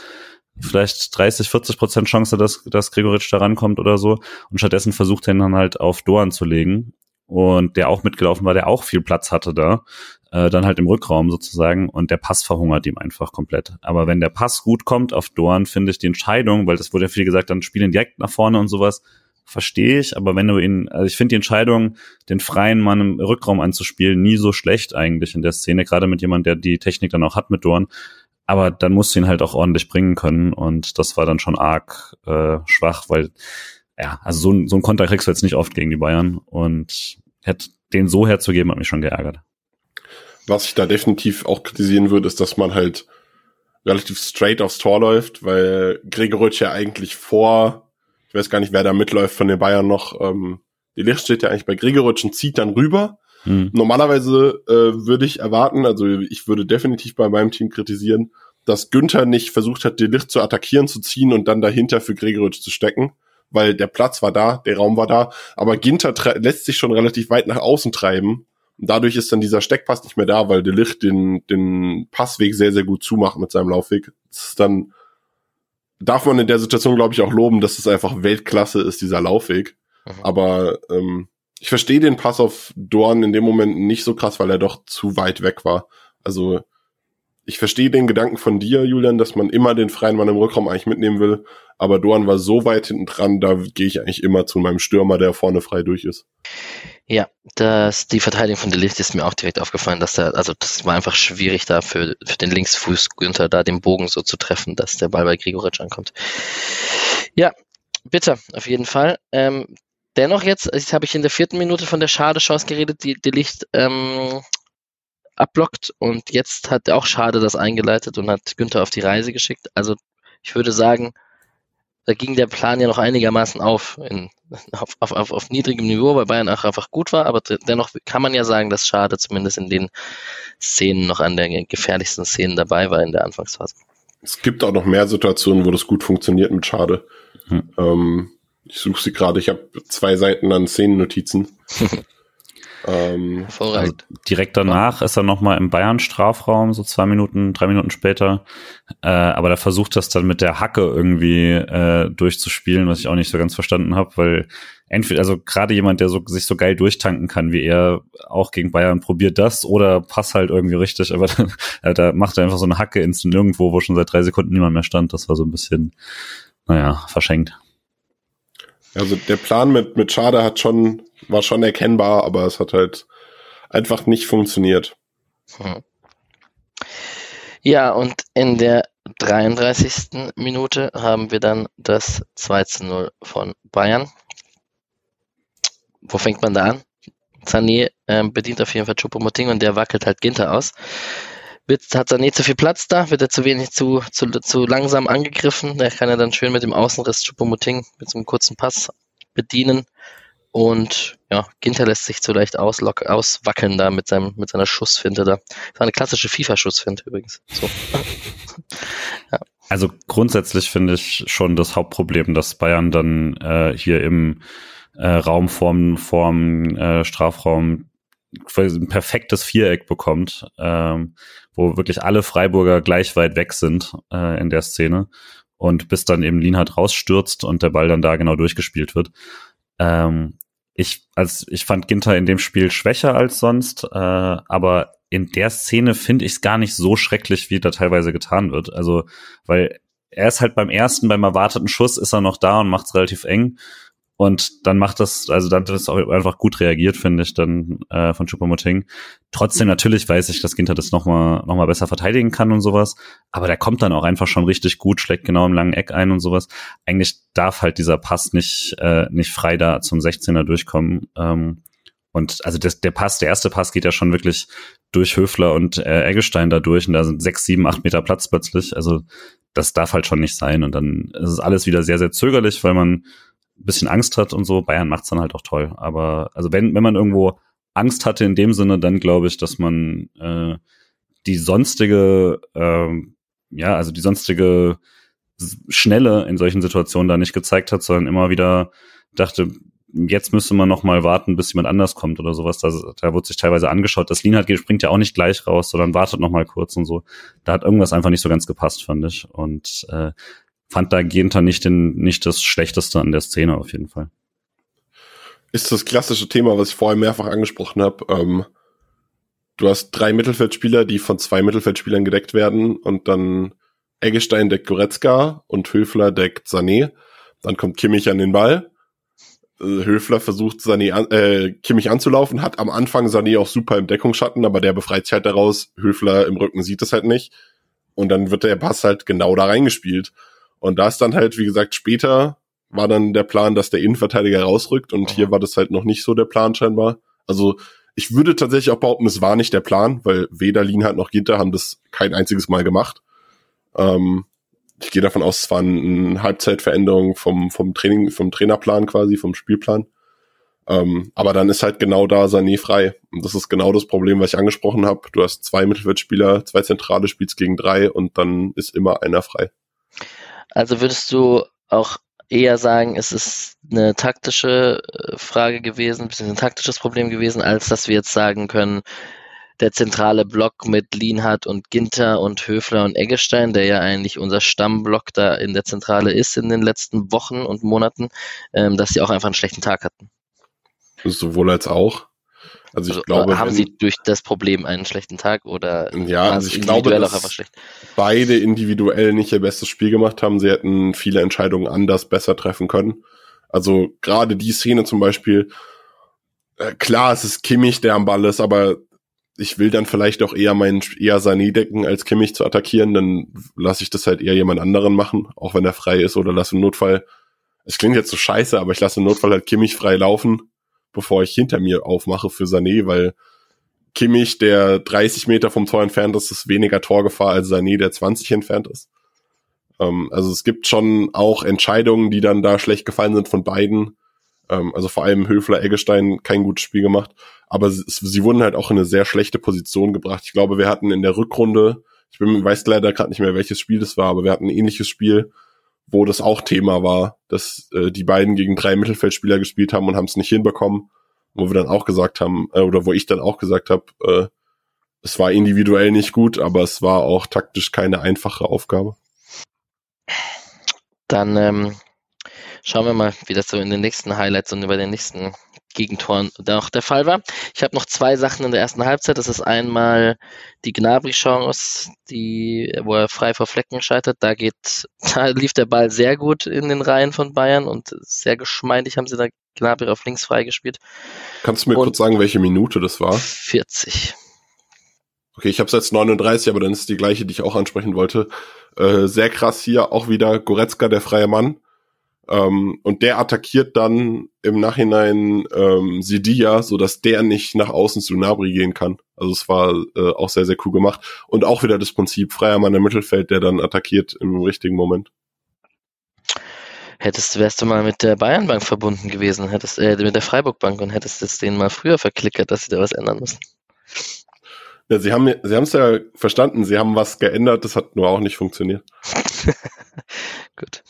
vielleicht 30, 40 Prozent Chance, dass, dass Gregoritsch da rankommt oder so. Und stattdessen versucht er ihn dann halt auf Doan zu legen. Und der auch mitgelaufen war, der auch viel Platz hatte da. Äh, dann halt im Rückraum sozusagen. Und der Pass verhungert ihm einfach komplett. Aber wenn der Pass gut kommt auf Doan, finde ich die Entscheidung, weil das wurde ja viel gesagt, dann spielen direkt nach vorne und sowas, verstehe ich, aber wenn du ihn, also ich finde die Entscheidung, den freien Mann im Rückraum anzuspielen, nie so schlecht eigentlich in der Szene, gerade mit jemand, der die Technik dann auch hat mit Dorn, aber dann musst du ihn halt auch ordentlich bringen können. Und das war dann schon arg äh, schwach, weil ja, also so, so ein Konter kriegst du jetzt nicht oft gegen die Bayern. Und hätte den so herzugeben, hat mich schon geärgert. Was ich da definitiv auch kritisieren würde, ist, dass man halt relativ straight aufs Tor läuft, weil Gregoritsch ja eigentlich vor, ich weiß gar nicht, wer da mitläuft von den Bayern noch, ähm, die Licht steht ja eigentlich bei Gregoritsch und zieht dann rüber hm. Normalerweise äh, würde ich erwarten, also ich würde definitiv bei meinem Team kritisieren, dass Günther nicht versucht hat, die Licht zu attackieren, zu ziehen und dann dahinter für Gregoritsch zu stecken, weil der Platz war da, der Raum war da, aber Ginter lässt sich schon relativ weit nach außen treiben. Und dadurch ist dann dieser Steckpass nicht mehr da, weil der Licht den, den Passweg sehr, sehr gut zumacht mit seinem Laufweg. Das ist dann, darf man in der Situation, glaube ich, auch loben, dass es einfach Weltklasse ist, dieser Laufweg. Mhm. Aber ähm, ich verstehe den Pass auf Dorn in dem Moment nicht so krass, weil er doch zu weit weg war. Also ich verstehe den Gedanken von dir, Julian, dass man immer den freien Mann im Rückraum eigentlich mitnehmen will, aber Dorn war so weit hinten dran, da gehe ich eigentlich immer zu meinem Stürmer, der vorne frei durch ist. Ja, das, die Verteidigung von Delicht ist mir auch direkt aufgefallen, dass der, also das war einfach schwierig da für, für den Linksfuß Günther da den Bogen so zu treffen, dass der Ball bei Grigoritsch ankommt. Ja, bitte, auf jeden Fall. Ähm, Dennoch jetzt, jetzt habe ich in der vierten Minute von der Schade-Chance geredet, die, die Licht ähm, abblockt und jetzt hat auch Schade das eingeleitet und hat Günther auf die Reise geschickt. Also ich würde sagen, da ging der Plan ja noch einigermaßen auf, in, auf, auf, auf, auf niedrigem Niveau, weil Bayern auch einfach gut war, aber dennoch kann man ja sagen, dass Schade zumindest in den Szenen noch an der gefährlichsten Szenen dabei war in der Anfangsphase. Es gibt auch noch mehr Situationen, wo das gut funktioniert mit Schade. Hm. Ähm, ich suche sie gerade. Ich habe zwei Seiten an Szenennotizen. ähm, also direkt danach ist er nochmal im Bayern-Strafraum, so zwei Minuten, drei Minuten später. Äh, aber da versucht das dann mit der Hacke irgendwie äh, durchzuspielen, was ich auch nicht so ganz verstanden habe, weil entweder, also gerade jemand, der so, sich so geil durchtanken kann wie er, auch gegen Bayern, probiert das oder passt halt irgendwie richtig, aber dann, äh, da macht er einfach so eine Hacke ins Nirgendwo, wo schon seit drei Sekunden niemand mehr stand. Das war so ein bisschen, naja, verschenkt. Also der Plan mit, mit Schade hat schon, war schon erkennbar, aber es hat halt einfach nicht funktioniert. Hm. Ja, und in der 33. Minute haben wir dann das 2 zu 0 von Bayern. Wo fängt man da an? Sané ähm, bedient auf jeden Fall Choupo-Moting und der wackelt halt Ginter aus. Wird, hat Sané zu viel Platz da? Wird er zu wenig, zu, zu, zu langsam angegriffen? Der kann er dann schön mit dem Außenriss Choupo-Moting mit so einem kurzen Pass bedienen. Und ja, Ginter lässt sich zu leicht auslock, auswackeln da mit, seinem, mit seiner Schussfinte da. Das war eine klassische FIFA-Schussfinte übrigens. So. ja. Also grundsätzlich finde ich schon das Hauptproblem, dass Bayern dann äh, hier im äh, Raum vorm, vorm äh, Strafraum ein perfektes Viereck bekommt, ähm, wo wirklich alle Freiburger gleich weit weg sind äh, in der Szene und bis dann eben Lienhardt rausstürzt und der Ball dann da genau durchgespielt wird. Ähm, ich, als ich fand Ginter in dem Spiel schwächer als sonst, äh, aber in der Szene finde ich es gar nicht so schrecklich, wie da teilweise getan wird. Also, weil er ist halt beim ersten, beim erwarteten Schuss ist er noch da und macht es relativ eng. Und dann macht das, also dann ist auch einfach gut reagiert, finde ich, dann äh, von Chupamoting. Trotzdem natürlich weiß ich, dass Ginter das nochmal noch mal besser verteidigen kann und sowas. Aber der kommt dann auch einfach schon richtig gut, schlägt genau im langen Eck ein und sowas. Eigentlich darf halt dieser Pass nicht, äh, nicht frei da zum 16er durchkommen. Ähm, und also das, der Pass, der erste Pass geht ja schon wirklich durch Höfler und äh, Eggestein da durch und da sind sechs, sieben, acht Meter Platz plötzlich. Also das darf halt schon nicht sein. Und dann ist es alles wieder sehr, sehr zögerlich, weil man bisschen Angst hat und so. Bayern macht's dann halt auch toll. Aber also wenn, wenn man irgendwo Angst hatte in dem Sinne, dann glaube ich, dass man äh, die sonstige, äh, ja, also die sonstige Schnelle in solchen Situationen da nicht gezeigt hat, sondern immer wieder dachte, jetzt müsste man noch mal warten, bis jemand anders kommt oder sowas. Da, da wurde sich teilweise angeschaut. Das Lienhardt springt ja auch nicht gleich raus, sondern wartet noch mal kurz und so. Da hat irgendwas einfach nicht so ganz gepasst, fand ich. Und äh, fand da Genta nicht, den, nicht das Schlechteste an der Szene auf jeden Fall. Ist das klassische Thema, was ich vorher mehrfach angesprochen habe. Ähm, du hast drei Mittelfeldspieler, die von zwei Mittelfeldspielern gedeckt werden und dann Eggestein deckt Goretzka und Höfler deckt Sané. Dann kommt Kimmich an den Ball. Äh, Höfler versucht Sané an, äh, Kimmich anzulaufen, hat am Anfang Sané auch super im Deckungsschatten, aber der befreit sich halt daraus. Höfler im Rücken sieht es halt nicht. Und dann wird der Pass halt genau da reingespielt. Und da ist dann halt, wie gesagt, später war dann der Plan, dass der Innenverteidiger rausrückt und mhm. hier war das halt noch nicht so der Plan scheinbar. Also ich würde tatsächlich auch behaupten, es war nicht der Plan, weil weder Lienhardt noch Ginter haben das kein einziges Mal gemacht. Ähm, ich gehe davon aus, es war eine Halbzeitveränderung vom, vom Training, vom Trainerplan quasi, vom Spielplan. Ähm, aber dann ist halt genau da Sané frei. Und das ist genau das Problem, was ich angesprochen habe. Du hast zwei Mittelfeldspieler, zwei Zentrale, spielst gegen drei und dann ist immer einer frei. Also würdest du auch eher sagen, es ist eine taktische äh, Frage gewesen, ein taktisches Problem gewesen, als dass wir jetzt sagen können, der zentrale Block mit Lienhardt und Ginter und Höfler und Eggestein, der ja eigentlich unser Stammblock da in der Zentrale ist in den letzten Wochen und Monaten, ähm, dass sie auch einfach einen schlechten Tag hatten. Sowohl als auch. Also ich also, glaube, haben Sie durch das Problem einen schlechten Tag oder ja, also ich glaube, dass beide individuell nicht ihr bestes Spiel gemacht haben. Sie hätten viele Entscheidungen anders besser treffen können. Also gerade die Szene zum Beispiel, äh, klar, es ist Kimmich, der am Ball ist, aber ich will dann vielleicht auch eher meinen eher Sané decken, als Kimmich zu attackieren. Dann lasse ich das halt eher jemand anderen machen, auch wenn er frei ist oder lasse im Notfall. Es klingt jetzt so scheiße, aber ich lasse im Notfall halt Kimmich frei laufen bevor ich hinter mir aufmache für Sané, weil Kimmich, der 30 Meter vom Tor entfernt ist, ist weniger Torgefahr als Sané, der 20 entfernt ist. Ähm, also es gibt schon auch Entscheidungen, die dann da schlecht gefallen sind von beiden. Ähm, also vor allem Höfler, Eggestein kein gutes Spiel gemacht. Aber sie, sie wurden halt auch in eine sehr schlechte Position gebracht. Ich glaube, wir hatten in der Rückrunde, ich bin, weiß leider gerade nicht mehr, welches Spiel das war, aber wir hatten ein ähnliches Spiel, wo das auch Thema war, dass äh, die beiden gegen drei Mittelfeldspieler gespielt haben und haben es nicht hinbekommen, wo wir dann auch gesagt haben, äh, oder wo ich dann auch gesagt habe, äh, es war individuell nicht gut, aber es war auch taktisch keine einfache Aufgabe. Dann ähm, schauen wir mal, wie das so in den nächsten Highlights und über den nächsten Gegentoren auch der Fall war. Ich habe noch zwei Sachen in der ersten Halbzeit. Das ist einmal die Gnabry-Chance, die, wo er frei vor Flecken scheitert. Da geht, da lief der Ball sehr gut in den Reihen von Bayern und sehr geschmeidig haben sie da Gnabry auf links freigespielt. Kannst du mir und kurz sagen, welche Minute das war? 40. Okay, ich habe jetzt 39, aber dann ist die gleiche, die ich auch ansprechen wollte. Äh, sehr krass hier auch wieder Goretzka, der freie Mann. Ähm, und der attackiert dann im Nachhinein ähm, so dass der nicht nach außen zu Nabri gehen kann. Also es war äh, auch sehr, sehr cool gemacht. Und auch wieder das Prinzip freier Mann im Mittelfeld, der dann attackiert im richtigen Moment. Hättest, wärst du mal mit der Bayernbank verbunden gewesen, hättest, äh, mit der Freiburg-Bank und hättest es denen mal früher verklickert, dass sie da was ändern müssen. Ja, sie haben sie haben es ja verstanden, sie haben was geändert, das hat nur auch nicht funktioniert. Gut.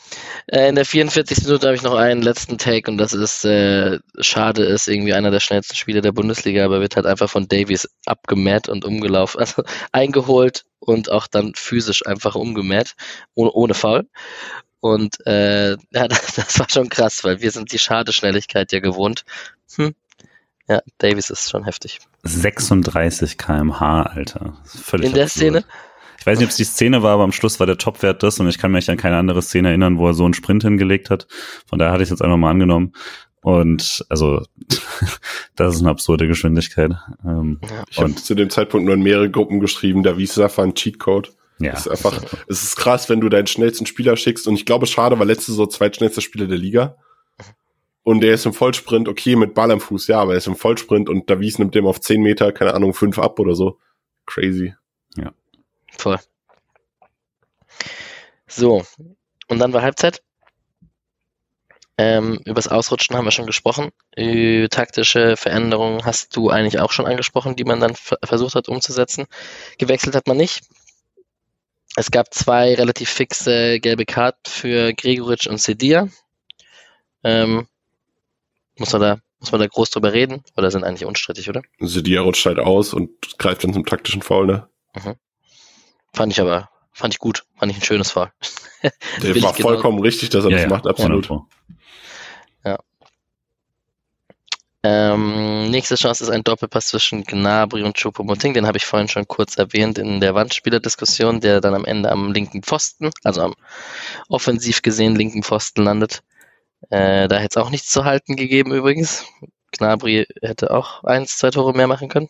Äh, in der 44. Minute habe ich noch einen letzten Take und das ist, äh, schade ist, irgendwie einer der schnellsten Spieler der Bundesliga, aber wird halt einfach von Davies abgemäht und umgelaufen, also eingeholt und auch dann physisch einfach umgemäht, ohne, ohne Foul. Und äh, ja, das, das war schon krass, weil wir sind die Schadeschnelligkeit ja gewohnt. Hm, ja, Davies ist schon heftig. 36 kmh, Alter. Völlig In der absurd. Szene? Ich weiß nicht, ob es die Szene war, aber am Schluss war der Topwert das und ich kann mich an keine andere Szene erinnern, wo er so einen Sprint hingelegt hat. Von daher hatte ich es jetzt einfach mal angenommen. Und also das ist eine absurde Geschwindigkeit. Ähm, ja, ich habe zu dem Zeitpunkt nur in mehrere Gruppen geschrieben, da wies einfach ein Cheatcode. Ja. Es ist einfach, es ist krass, wenn du deinen schnellsten Spieler schickst und ich glaube, schade, war letzte so zweitschnellster Spieler der Liga und der ist im Vollsprint, okay, mit Ball am Fuß, ja, aber er ist im Vollsprint und Davies nimmt dem auf 10 Meter, keine Ahnung, 5 ab oder so. Crazy. Ja. Voll. So, und dann war Halbzeit. Ähm, übers Ausrutschen haben wir schon gesprochen. Äh, taktische Veränderungen hast du eigentlich auch schon angesprochen, die man dann versucht hat umzusetzen. Gewechselt hat man nicht. Es gab zwei relativ fixe gelbe Karten für Gregoritsch und Sedia. Ähm, muss man da, muss man da groß drüber reden? Oder sind eigentlich unstrittig, oder? Sedia rutscht halt aus und greift dann zum taktischen Foul, ne? Mhm. Fand ich aber, fand ich gut. Fand ich ein schönes Foul. Der war genau. vollkommen richtig, dass er ja, das ja, macht, absolut. Ja. Ähm, nächste Chance ist ein Doppelpass zwischen Gnabry und Choupo-Moting. Den habe ich vorhin schon kurz erwähnt in der Wandspielerdiskussion, der dann am Ende am linken Pfosten, also am offensiv gesehen linken Pfosten landet. Äh, da hätte es auch nichts zu halten gegeben übrigens. Gnabry hätte auch eins, zwei Tore mehr machen können.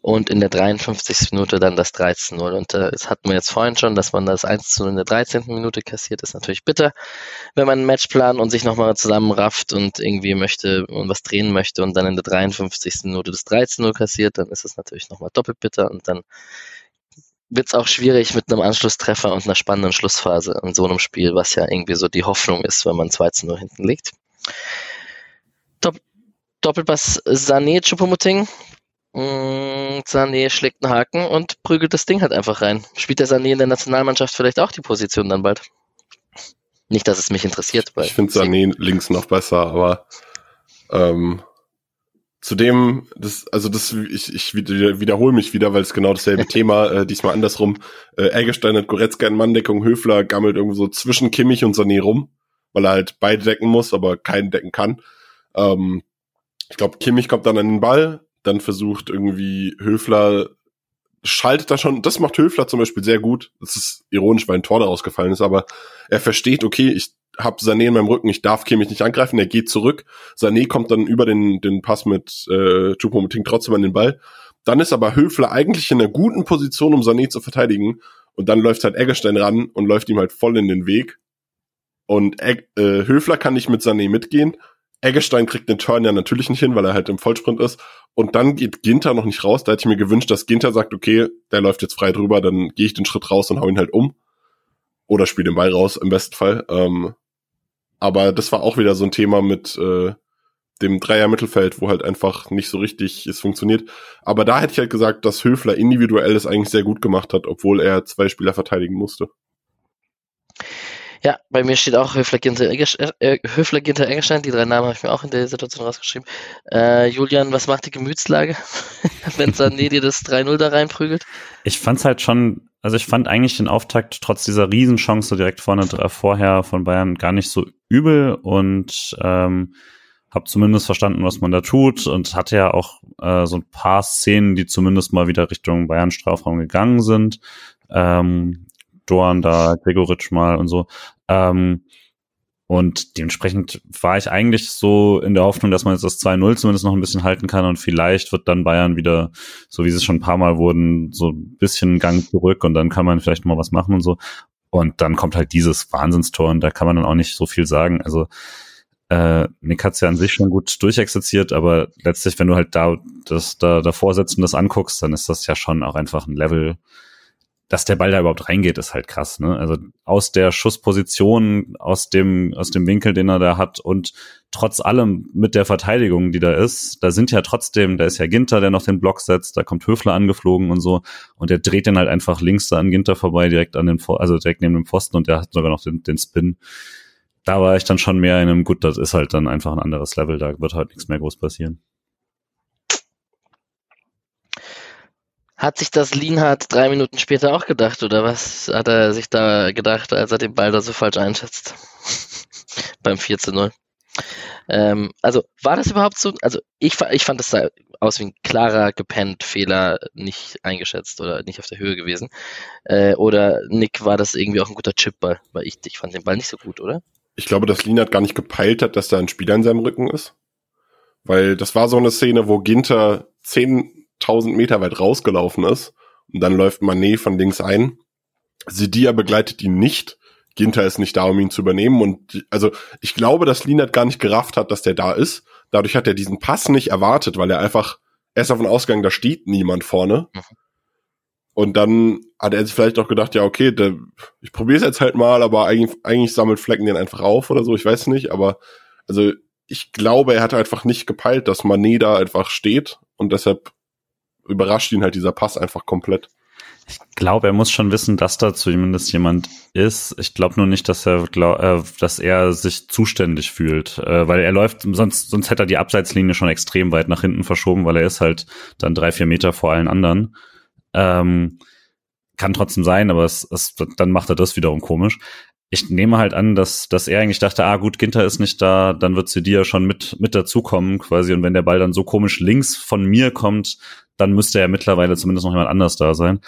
Und in der 53. Minute dann das 13-0. Und äh, das hatten wir jetzt vorhin schon, dass man das 1 0 in der 13. Minute kassiert, ist natürlich bitter, wenn man ein Match plant und sich nochmal zusammenrafft und irgendwie möchte und was drehen möchte und dann in der 53. Minute das 13-0 kassiert, dann ist es natürlich nochmal doppelt bitter und dann wird es auch schwierig mit einem Anschlusstreffer und einer spannenden Schlussphase in so einem Spiel, was ja irgendwie so die Hoffnung ist, wenn man 2 zu 0 hinten liegt. Dopp Doppelpass Sané Chupomoting. Mm, Sané schlägt einen Haken und prügelt das Ding halt einfach rein. Spielt der Sané in der Nationalmannschaft vielleicht auch die Position dann bald? Nicht, dass es mich interessiert. Weil ich finde Sané links noch besser, aber ähm, Zudem, das, also das, ich, ich wiederhole mich wieder, weil es genau dasselbe Thema, äh, diesmal andersrum. Äh, Eggestein hat Goretzka in Manndeckung, Höfler gammelt irgendwo so zwischen Kimmich und Sané rum, weil er halt beide decken muss, aber keinen decken kann. Ähm, ich glaube, Kimmich kommt dann an den Ball, dann versucht irgendwie Höfler, schaltet da schon, das macht Höfler zum Beispiel sehr gut. Das ist ironisch, weil ein Tor daraus gefallen ist, aber er versteht, okay, ich hab Sané in meinem Rücken, ich darf Kimmich nicht angreifen, er geht zurück. Sané kommt dann über den, den Pass mit äh, Choupo-Moting trotzdem an den Ball. Dann ist aber Höfler eigentlich in einer guten Position, um Sané zu verteidigen. Und dann läuft halt Eggestein ran und läuft ihm halt voll in den Weg. Und Egg, äh, Höfler kann nicht mit Sané mitgehen. Eggestein kriegt den Turn ja natürlich nicht hin, weil er halt im Vollsprint ist. Und dann geht Ginter noch nicht raus. Da hätte ich mir gewünscht, dass Ginter sagt, okay, der läuft jetzt frei drüber, dann gehe ich den Schritt raus und hau ihn halt um. Oder spiele den Ball raus, im besten Fall. Ähm, aber das war auch wieder so ein Thema mit äh, dem Dreier-Mittelfeld, wo halt einfach nicht so richtig es funktioniert. Aber da hätte ich halt gesagt, dass Höfler individuell es eigentlich sehr gut gemacht hat, obwohl er zwei Spieler verteidigen musste. Ja, bei mir steht auch Höfler, Ginter, äh, Höfler, Ginter, Eggestein. Die drei Namen habe ich mir auch in der Situation rausgeschrieben. Äh, Julian, was macht die Gemütslage, wenn Sané dir das 3-0 da reinprügelt? Ich fand's halt schon, also ich fand eigentlich den Auftakt trotz dieser Riesenchance direkt vorne äh, vorher von Bayern gar nicht so übel und ähm, habe zumindest verstanden, was man da tut und hatte ja auch äh, so ein paar Szenen, die zumindest mal wieder Richtung Bayern Strafraum gegangen sind. Ähm, Dorn da, Gregoritsch mal und so. Ähm, Und dementsprechend war ich eigentlich so in der Hoffnung, dass man jetzt das 2-0 zumindest noch ein bisschen halten kann und vielleicht wird dann Bayern wieder, so wie sie es schon ein paar Mal wurden, so ein bisschen Gang zurück und dann kann man vielleicht mal was machen und so. Und dann kommt halt dieses Wahnsinnstor und da kann man dann auch nicht so viel sagen. Also äh, Nick hat's ja an sich schon gut durchexerziert, aber letztlich, wenn du halt da das da davor sitzt und das anguckst, dann ist das ja schon auch einfach ein Level, dass der Ball da überhaupt reingeht, ist halt krass. Ne? Also aus der Schussposition, aus dem aus dem Winkel, den er da hat und trotz allem mit der Verteidigung, die da ist, da sind ja trotzdem, da ist ja Ginter, der noch den Block setzt, da kommt Höfler angeflogen und so und der dreht dann halt einfach links da an Ginter vorbei, direkt an den, also direkt neben dem Pfosten und der hat sogar noch den, den Spin da war ich dann schon mehr in einem, gut, das ist halt dann einfach ein anderes Level, da wird halt nichts mehr groß passieren. Hat sich das Lienhardt drei Minuten später auch gedacht, oder was hat er sich da gedacht, als er den Ball da so falsch einschätzt? Beim 4 zu 0. Ähm, also, war das überhaupt so? Also, ich, ich fand das da aus wie ein klarer gepennt Fehler, nicht eingeschätzt oder nicht auf der Höhe gewesen. Äh, oder Nick, war das irgendwie auch ein guter Chipball? Weil ich, ich fand den Ball nicht so gut, oder? ich glaube, dass Lienert gar nicht gepeilt hat, dass da ein Spieler in seinem Rücken ist. Weil das war so eine Szene, wo Ginter 10.000 Meter weit rausgelaufen ist und dann läuft Manet von links ein. Sidia begleitet ihn nicht. Ginter ist nicht da, um ihn zu übernehmen. Und also ich glaube, dass Lienert gar nicht gerafft hat, dass der da ist. Dadurch hat er diesen Pass nicht erwartet, weil er einfach erst davon ausgegangen, da steht niemand vorne. Und dann hat er sich vielleicht auch gedacht, ja, okay, der, ich probiere es jetzt halt mal, aber eigentlich, eigentlich sammelt Flecken den einfach auf oder so, ich weiß nicht, aber also ich glaube, er hat einfach nicht gepeilt, dass Mané da einfach steht und deshalb überrascht ihn halt dieser Pass einfach komplett. Ich glaube, er muss schon wissen, dass da zumindest jemand ist. Ich glaube nur nicht, dass er, glaub, äh, dass er sich zuständig fühlt, äh, weil er läuft, sonst, sonst hätte er die Abseitslinie schon extrem weit nach hinten verschoben, weil er ist halt dann drei, vier Meter vor allen anderen. Ähm, kann trotzdem sein, aber es, es, dann macht er das wiederum komisch. Ich nehme halt an, dass, dass er eigentlich dachte, ah gut, Ginter ist nicht da, dann wird sie dir schon mit, mit dazukommen quasi. Und wenn der Ball dann so komisch links von mir kommt, dann müsste ja mittlerweile zumindest noch jemand anders da sein.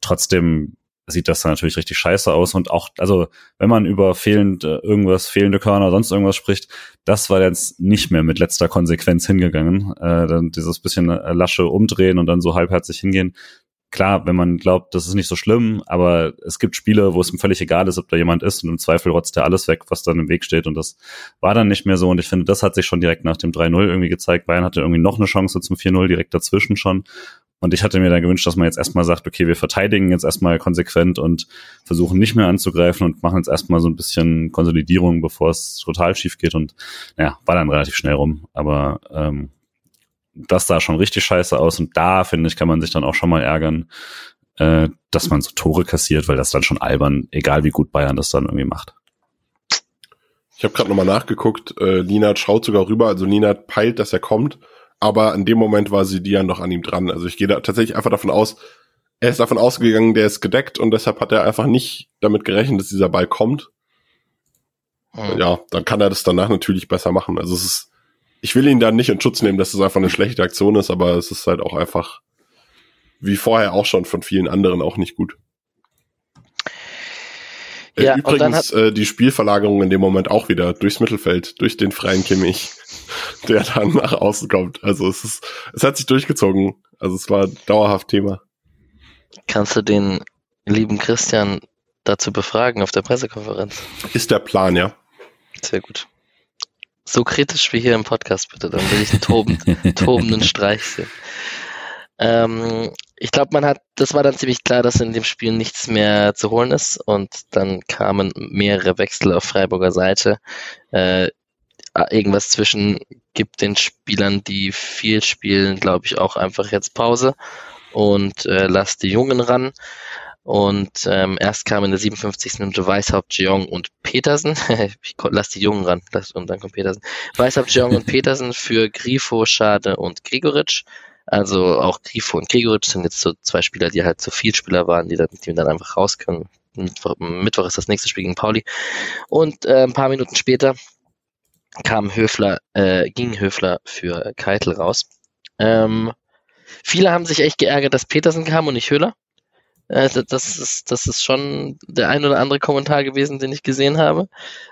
Trotzdem sieht das dann natürlich richtig scheiße aus. Und auch, also wenn man über fehlend äh, irgendwas, fehlende Körner sonst irgendwas spricht, das war jetzt nicht mehr mit letzter Konsequenz hingegangen. Äh, dann dieses bisschen äh, lasche umdrehen und dann so halbherzig hingehen, klar, wenn man glaubt, das ist nicht so schlimm, aber es gibt Spiele, wo es ihm völlig egal ist, ob da jemand ist und im Zweifel rotzt er alles weg, was dann im Weg steht und das war dann nicht mehr so und ich finde, das hat sich schon direkt nach dem 3-0 irgendwie gezeigt. Bayern hatte irgendwie noch eine Chance zum 4-0 direkt dazwischen schon und ich hatte mir dann gewünscht, dass man jetzt erstmal sagt, okay, wir verteidigen jetzt erstmal konsequent und versuchen nicht mehr anzugreifen und machen jetzt erstmal so ein bisschen Konsolidierung, bevor es total schief geht und ja, war dann relativ schnell rum, aber ähm, das sah schon richtig scheiße aus und da, finde ich, kann man sich dann auch schon mal ärgern, äh, dass man so Tore kassiert, weil das dann schon albern, egal wie gut Bayern das dann irgendwie macht. Ich habe gerade nochmal nachgeguckt, äh, Linat schaut sogar rüber, also Linat peilt, dass er kommt, aber in dem Moment war sie ja noch an ihm dran. Also ich gehe da tatsächlich einfach davon aus, er ist davon ausgegangen, der ist gedeckt und deshalb hat er einfach nicht damit gerechnet, dass dieser Ball kommt. Mhm. Ja, dann kann er das danach natürlich besser machen. Also es ist ich will ihn da nicht in Schutz nehmen, dass es einfach eine schlechte Aktion ist, aber es ist halt auch einfach, wie vorher auch schon von vielen anderen, auch nicht gut. Äh, ja, Übrigens äh, die Spielverlagerung in dem Moment auch wieder durchs Mittelfeld, durch den freien Kimmich, der dann nach außen kommt. Also es ist, es hat sich durchgezogen. Also es war dauerhaft Thema. Kannst du den lieben Christian dazu befragen auf der Pressekonferenz? Ist der Plan, ja. Sehr gut. So kritisch wie hier im Podcast, bitte. Dann will ich einen toben, tobenden Streich sehen. Ähm, ich glaube, man hat, das war dann ziemlich klar, dass in dem Spiel nichts mehr zu holen ist und dann kamen mehrere Wechsel auf Freiburger Seite. Äh, irgendwas zwischen gibt den Spielern, die viel spielen, glaube ich, auch einfach jetzt Pause und äh, lasst die Jungen ran. Und ähm, erst kam in der 57. Minute Weishaupt, Jeong und Petersen. ich lass die Jungen ran, lass, und dann kommt Petersen. Weishaupt, Jeong und Petersen für Grifo, Schade und Gregoritsch. Also auch Grifo und Gregoritsch sind jetzt so zwei Spieler, die halt zu viel Spieler waren, die dann, die dann einfach raus können. Mittwoch, Mittwoch ist das nächste Spiel gegen Pauli. Und äh, ein paar Minuten später kam Höfler, äh, ging Höfler für Keitel raus. Ähm, viele haben sich echt geärgert, dass Petersen kam und nicht Höhler Äh, das, ist, das ist schon der ein oder andere Kommentar gewesen, den ich gesehen habe.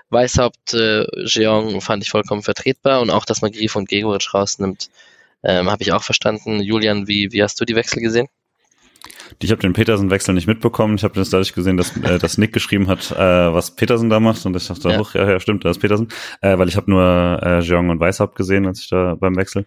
Weißhaupt, äh, Jeong fand ich vollkommen vertretbar und auch, dass man Grief und Gregoritsch rausnimmt, ähm, habe ich auch verstanden. Julian, wie, wie hast du die Wechsel gesehen? Ich habe den Petersen-Wechsel nicht mitbekommen. Ich habe das dadurch gesehen, dass, äh, dass Nick geschrieben hat, äh, was Petersen da macht. Und ich dachte, ja, hoch, ja, ja stimmt, da ist Petersen. Äh, weil ich habe nur äh, Jeong und Weißhaupt gesehen, als ich da beim Wechsel.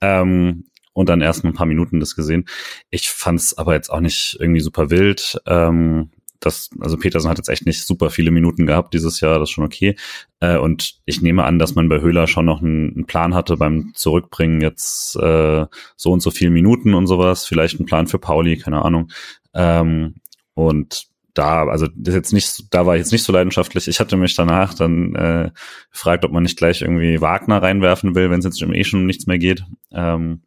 Ähm, und dann erst ein paar Minuten das gesehen. Ich fand es aber jetzt auch nicht irgendwie super wild. Ähm, das, also Petersen hat jetzt echt nicht super viele Minuten gehabt dieses Jahr, das ist schon okay. Äh, und ich nehme an, dass man bei Höhler schon noch einen, einen Plan hatte beim Zurückbringen jetzt äh, so und so viele Minuten und sowas. Vielleicht ein Plan für Pauli, keine Ahnung. Ähm, und da, also das jetzt nicht, da war ich jetzt nicht so leidenschaftlich. Ich hatte mich danach dann äh, gefragt, ob man nicht gleich irgendwie Wagner reinwerfen will, wenn es jetzt eh schon nichts mehr geht. Ähm,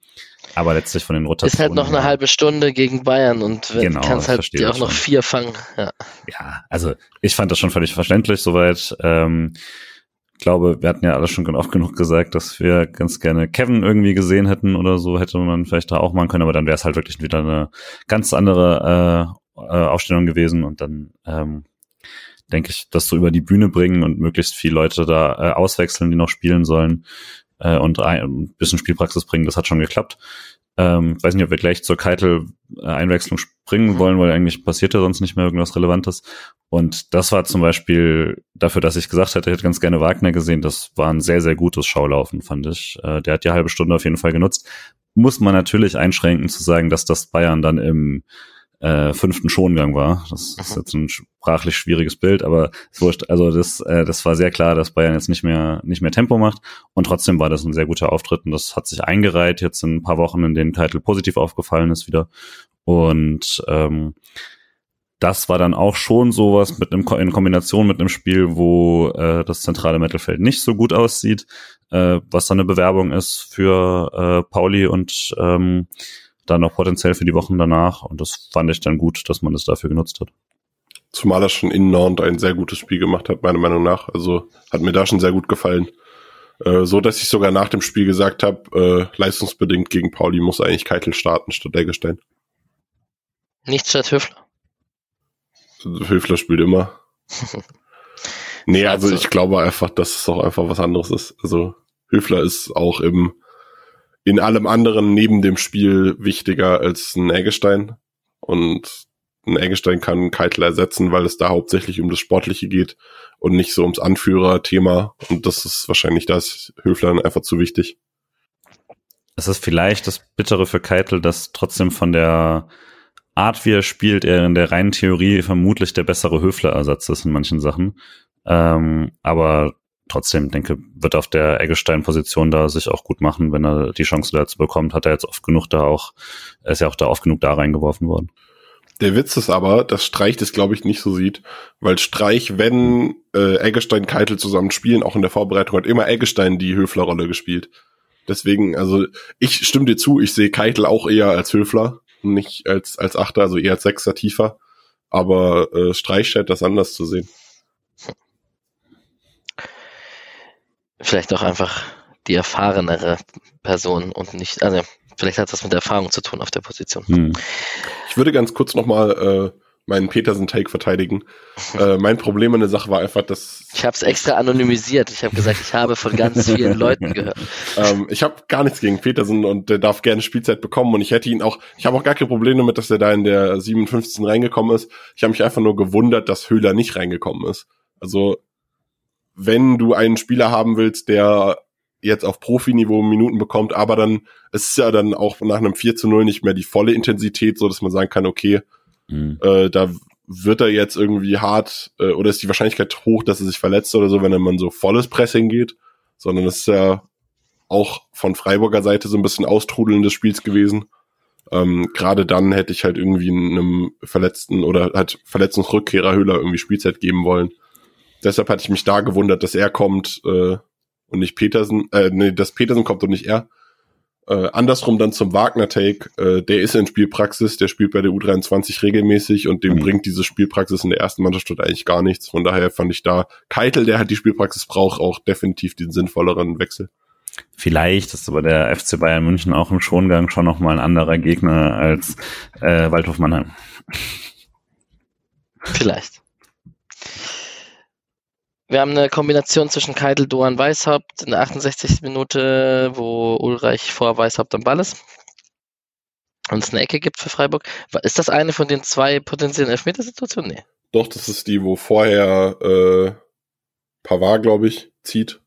aber letztlich von den Rotationen. Ist halt noch eine halbe Stunde gegen Bayern und genau, kannst halt die auch noch vier fangen. Ja. ja, also ich fand das schon völlig verständlich soweit. Ähm, glaube, wir hatten ja alle schon oft genug gesagt, dass wir ganz gerne Kevin irgendwie gesehen hätten oder so, hätte man vielleicht da auch machen können, aber dann wäre es halt wirklich wieder eine ganz andere äh, äh, Aufstellung gewesen und dann ähm, denke ich, das so über die Bühne bringen und möglichst viele Leute da äh, auswechseln, die noch spielen sollen, äh, und ein, bisschen Spielpraxis bringen. Das hat schon geklappt. Ähm, weiß nicht, ob wir gleich zur Keitel-Einwechslung springen mhm. wollen, weil eigentlich passiert ja sonst nicht mehr irgendwas Relevantes. Und das war zum Beispiel dafür, dass ich gesagt hätte, ich hätte ganz gerne Wagner gesehen. Das war ein sehr, sehr gutes Schaulaufen, fand ich. Äh, der hat die halbe Stunde auf jeden Fall genutzt. Muss man natürlich einschränken zu sagen, dass das Bayern dann im äh, fünften Schongang war. Das ist jetzt ein sprachlich schwieriges Bild, aber es wurscht. Also das, äh, das war sehr klar, dass Bayern jetzt nicht mehr nicht mehr Tempo macht und trotzdem war das ein sehr guter Auftritt und das hat sich eingereiht jetzt in ein paar Wochen, in denen Titel positiv aufgefallen ist wieder und ähm, das war dann auch schon sowas mit einem in Kombination mit einem Spiel, wo äh, das zentrale Mittelfeld nicht so gut aussieht, äh, was dann eine Bewerbung ist für äh, Pauli und ähm, dann noch potenziell für die Wochen danach. Und das fand ich dann gut, dass man das dafür genutzt hat. Zumal er schon in Nantes ein sehr gutes Spiel gemacht hat, meiner Meinung nach. Also hat mir da schon sehr gut gefallen. Äh, so, dass ich sogar nach dem Spiel gesagt habe, äh, leistungsbedingt gegen Pauli muss eigentlich Keitel starten statt Eggestein. Nicht statt Höfler. Höfler spielt immer. nee, also ich glaube einfach, dass es auch einfach was anderes ist. Also Höfler ist auch im in allem anderen neben dem Spiel wichtiger als ein Eggestein. Und ein Eggestein kann Keitel ersetzen, weil es da hauptsächlich um das Sportliche geht und nicht so ums Anführerthema. Und das ist wahrscheinlich das Höfler einfach zu wichtig. Es ist vielleicht das Bittere für Keitel, dass trotzdem von der Art, wie er spielt, er in der reinen Theorie vermutlich der bessere Höfler-Ersatz ist in manchen Sachen. Ähm, aber trotzdem denke, wird auf der Eggestein-Position da sich auch gut machen, wenn er die Chance dazu bekommt, hat er jetzt oft genug da auch, er ist ja auch da oft genug da reingeworfen worden. Der Witz ist aber, dass Streich das glaube ich nicht so sieht, weil Streich, wenn äh, Eggestein Keitel zusammen spielen, auch in der Vorbereitung hat immer Eggestein die Höfler-Rolle gespielt. Deswegen, also ich stimme dir zu, ich sehe Keitel auch eher als Höfler, nicht als als Achter, also eher als Sechster tiefer. Aber äh, Streich scheint das anders zu sehen. Vielleicht auch einfach die erfahrenere Person und nicht, also vielleicht hat das mit Erfahrung zu tun auf der Position. Hm. Ich würde ganz kurz nochmal äh, meinen Petersen-Take verteidigen. äh, mein Problem an der Sache war einfach, dass... Ich habe es extra anonymisiert. Ich habe gesagt, ich habe von ganz vielen Leuten gehört. ähm, ich habe gar nichts gegen Petersen und der darf gerne Spielzeit bekommen und ich hätte ihn auch, ich habe auch gar kein Problem damit, dass er da in der 57. reingekommen ist. Ich habe mich einfach nur gewundert, dass Höhler nicht reingekommen ist. Also wenn du einen Spieler haben willst, der jetzt auf Profiniveau Minuten bekommt, aber dann, es ist ja dann auch nach einem 4 zu 0 nicht mehr die volle Intensität, so dass man sagen kann, okay, mhm. äh, da wird er jetzt irgendwie hart, äh, oder ist die Wahrscheinlichkeit hoch, dass er sich verletzt oder so, wenn er man so volles Pressing geht, sondern es ist ja auch von Freiburger Seite so ein bisschen Austrudeln des Spiels gewesen. Ähm, Gerade dann hätte ich halt irgendwie einem Verletzten oder halt Verletzungsrückkehrer Höhler irgendwie Spielzeit geben wollen. Deshalb hatte ich mich da gewundert, dass er kommt äh, und nicht Petersen, äh, nee, dass Petersen kommt und nicht er. Äh, andersrum dann zum Wagner-Take, äh, der ist in Spielpraxis, der spielt bei der U23 regelmäßig und dem mhm. bringt diese Spielpraxis in der ersten Mannschaft eigentlich gar nichts. Von daher fand ich da Keitel, der halt die Spielpraxis braucht, auch definitiv den sinnvolleren Wechsel. Vielleicht ist aber der FC Bayern München auch im Schongang schon nochmal ein anderer Gegner als äh, Waldhof Mannheim. Vielleicht. Wir haben eine Kombination zwischen Keitel, Doan, Weishaupt in der 68. Minute, wo Ulreich vor Weishaupt am Ball ist und es eine Ecke gibt für Freiburg. Ist das eine von den zwei potenziellen Elfmetersituationen? Nee. Doch, das ist die, wo vorher äh, Pavard, glaube ich, zieht.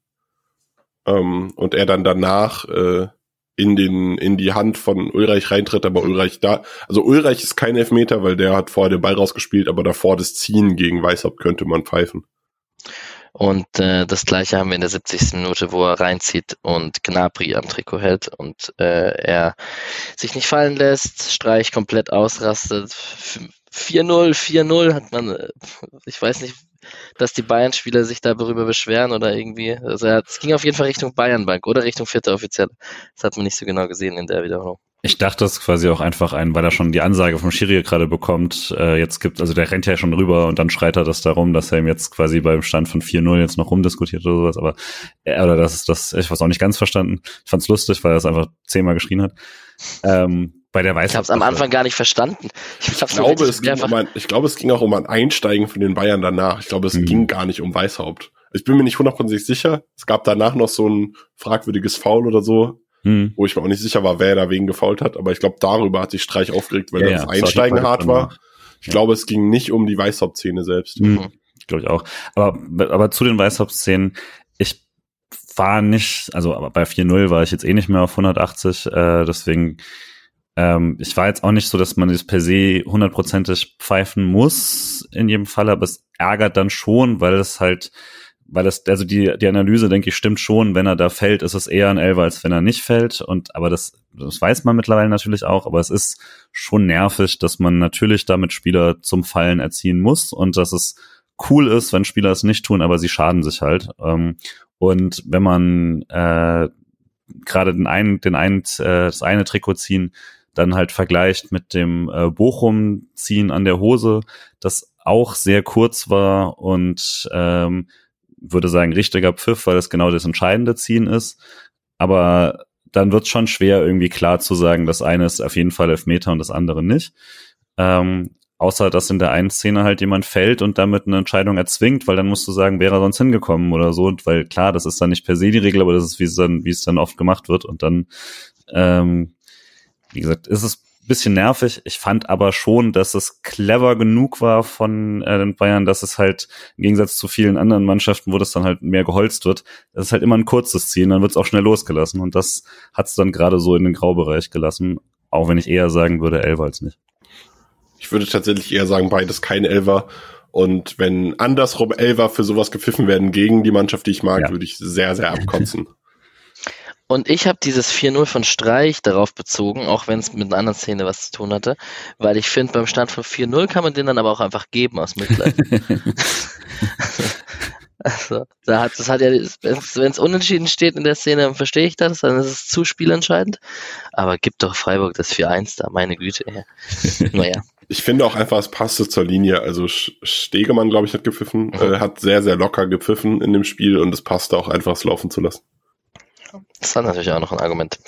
Ähm, und er dann danach äh, in den in die Hand von Ulreich reintritt, aber Ulreich da, also Ulreich ist kein Elfmeter, weil der hat vorher den Ball rausgespielt, aber davor das Ziehen gegen Weißhaupt könnte man pfeifen. Und äh, das gleiche haben wir in der 70. Minute, wo er reinzieht und Gnabry am Trikot hält und äh, er sich nicht fallen lässt, Streich komplett ausrastet. 4-0, 4-0 hat man, äh, ich weiß nicht, dass die Bayern-Spieler sich darüber beschweren oder irgendwie. Also es ging auf jeden Fall Richtung Bayernbank oder Richtung vierte Offizielle. Das hat man nicht so genau gesehen in der Wiederholung. Ich dachte das quasi auch einfach ein, weil er schon die Ansage vom Schiri gerade bekommt. Äh, jetzt gibt, also der rennt ja schon rüber und dann schreit er das darum, dass er ihm jetzt quasi beim Stand von 4-0 jetzt noch rumdiskutiert oder sowas. Aber äh, oder das ist das, ich was auch nicht ganz verstanden. Ich fand's lustig, weil er es einfach zehnmal geschrien hat. Ähm, bei der Weiß ich habe es am Anfang gar nicht verstanden. Ich, ich glaube, es ging um ein, ich glaube, es ging auch um ein Einsteigen von den Bayern danach. Ich glaube, es mhm. ging gar nicht um Weißhaupt. Ich bin mir nicht hundertprozentig sicher. Es gab danach noch so ein fragwürdiges Foul oder so hm. wo ich mir auch nicht sicher war, wer da wegen gefault hat, aber ich glaube, darüber hat sich Streich aufgeregt, weil ja, das ja, Einsteigen hart war. Ich ja. glaube, es ging nicht um die Weißhauptszene selbst. Mhm. Glaube ich auch. Aber, aber zu den Weißhauptszenen, ich war nicht, also aber bei 4-0 war ich jetzt eh nicht mehr auf 180, äh, deswegen ähm, ich war jetzt auch nicht so, dass man das per se hundertprozentig pfeifen muss in jedem Fall, aber es ärgert dann schon, weil es halt weil das, also die, die Analyse, denke ich, stimmt schon, wenn er da fällt, ist es eher ein Elfer, als wenn er nicht fällt. Und aber das, das weiß man mittlerweile natürlich auch, aber es ist schon nervig, dass man natürlich damit Spieler zum Fallen erziehen muss und dass es cool ist, wenn Spieler es nicht tun, aber sie schaden sich halt. Ähm, und wenn man äh, gerade den einen, den einen, äh, das eine Trikot ziehen, dann halt vergleicht mit dem äh, Bochum ziehen an der Hose, das auch sehr kurz war und ähm, würde sagen, richtiger Pfiff, weil das genau das entscheidende Ziehen ist. Aber dann wird es schon schwer, irgendwie klar zu sagen, das eine ist auf jeden Fall Elfmeter und das andere nicht. Ähm, außer dass in der einen Szene halt jemand fällt und damit eine Entscheidung erzwingt, weil dann musst du sagen, wäre er sonst hingekommen oder so. Und weil klar, das ist dann nicht per se die Regel, aber das ist, wie es dann, wie es dann oft gemacht wird. Und dann, ähm, wie gesagt, ist es bisschen nervig. Ich fand aber schon, dass es clever genug war von äh, den Bayern, dass es halt im Gegensatz zu vielen anderen Mannschaften, wo das dann halt mehr geholzt wird, das ist halt immer ein kurzes Ziel, dann wird es auch schnell losgelassen. Und das hat es dann gerade so in den Graubereich gelassen, auch wenn ich eher sagen würde, Elfer als nicht. Ich würde tatsächlich eher sagen, beides kein Elfer. Und wenn andersrum Elfer für sowas gepfiffen werden gegen die Mannschaft, die ich mag, ja. würde ich sehr, sehr abkotzen. Und ich habe dieses 4-0 von Streich darauf bezogen, auch wenn es mit einer anderen Szene was zu tun hatte, weil ich finde, beim Stand von 4-0 kann man den dann aber auch einfach geben aus Mitleid. also, da hat, das hat ja, wenn es unentschieden steht in der Szene, dann verstehe ich das, dann ist es zu spielentscheidend. Aber gibt doch Freiburg das 4-1 da, meine Güte. Ja. naja. Ich finde auch einfach, es passte zur Linie. Also Stegemann, glaube ich, hat gepfiffen, mhm. äh, hat sehr, sehr locker gepfiffen in dem Spiel und es passte auch einfach, es laufen zu lassen. Das war natürlich auch noch ein Argument.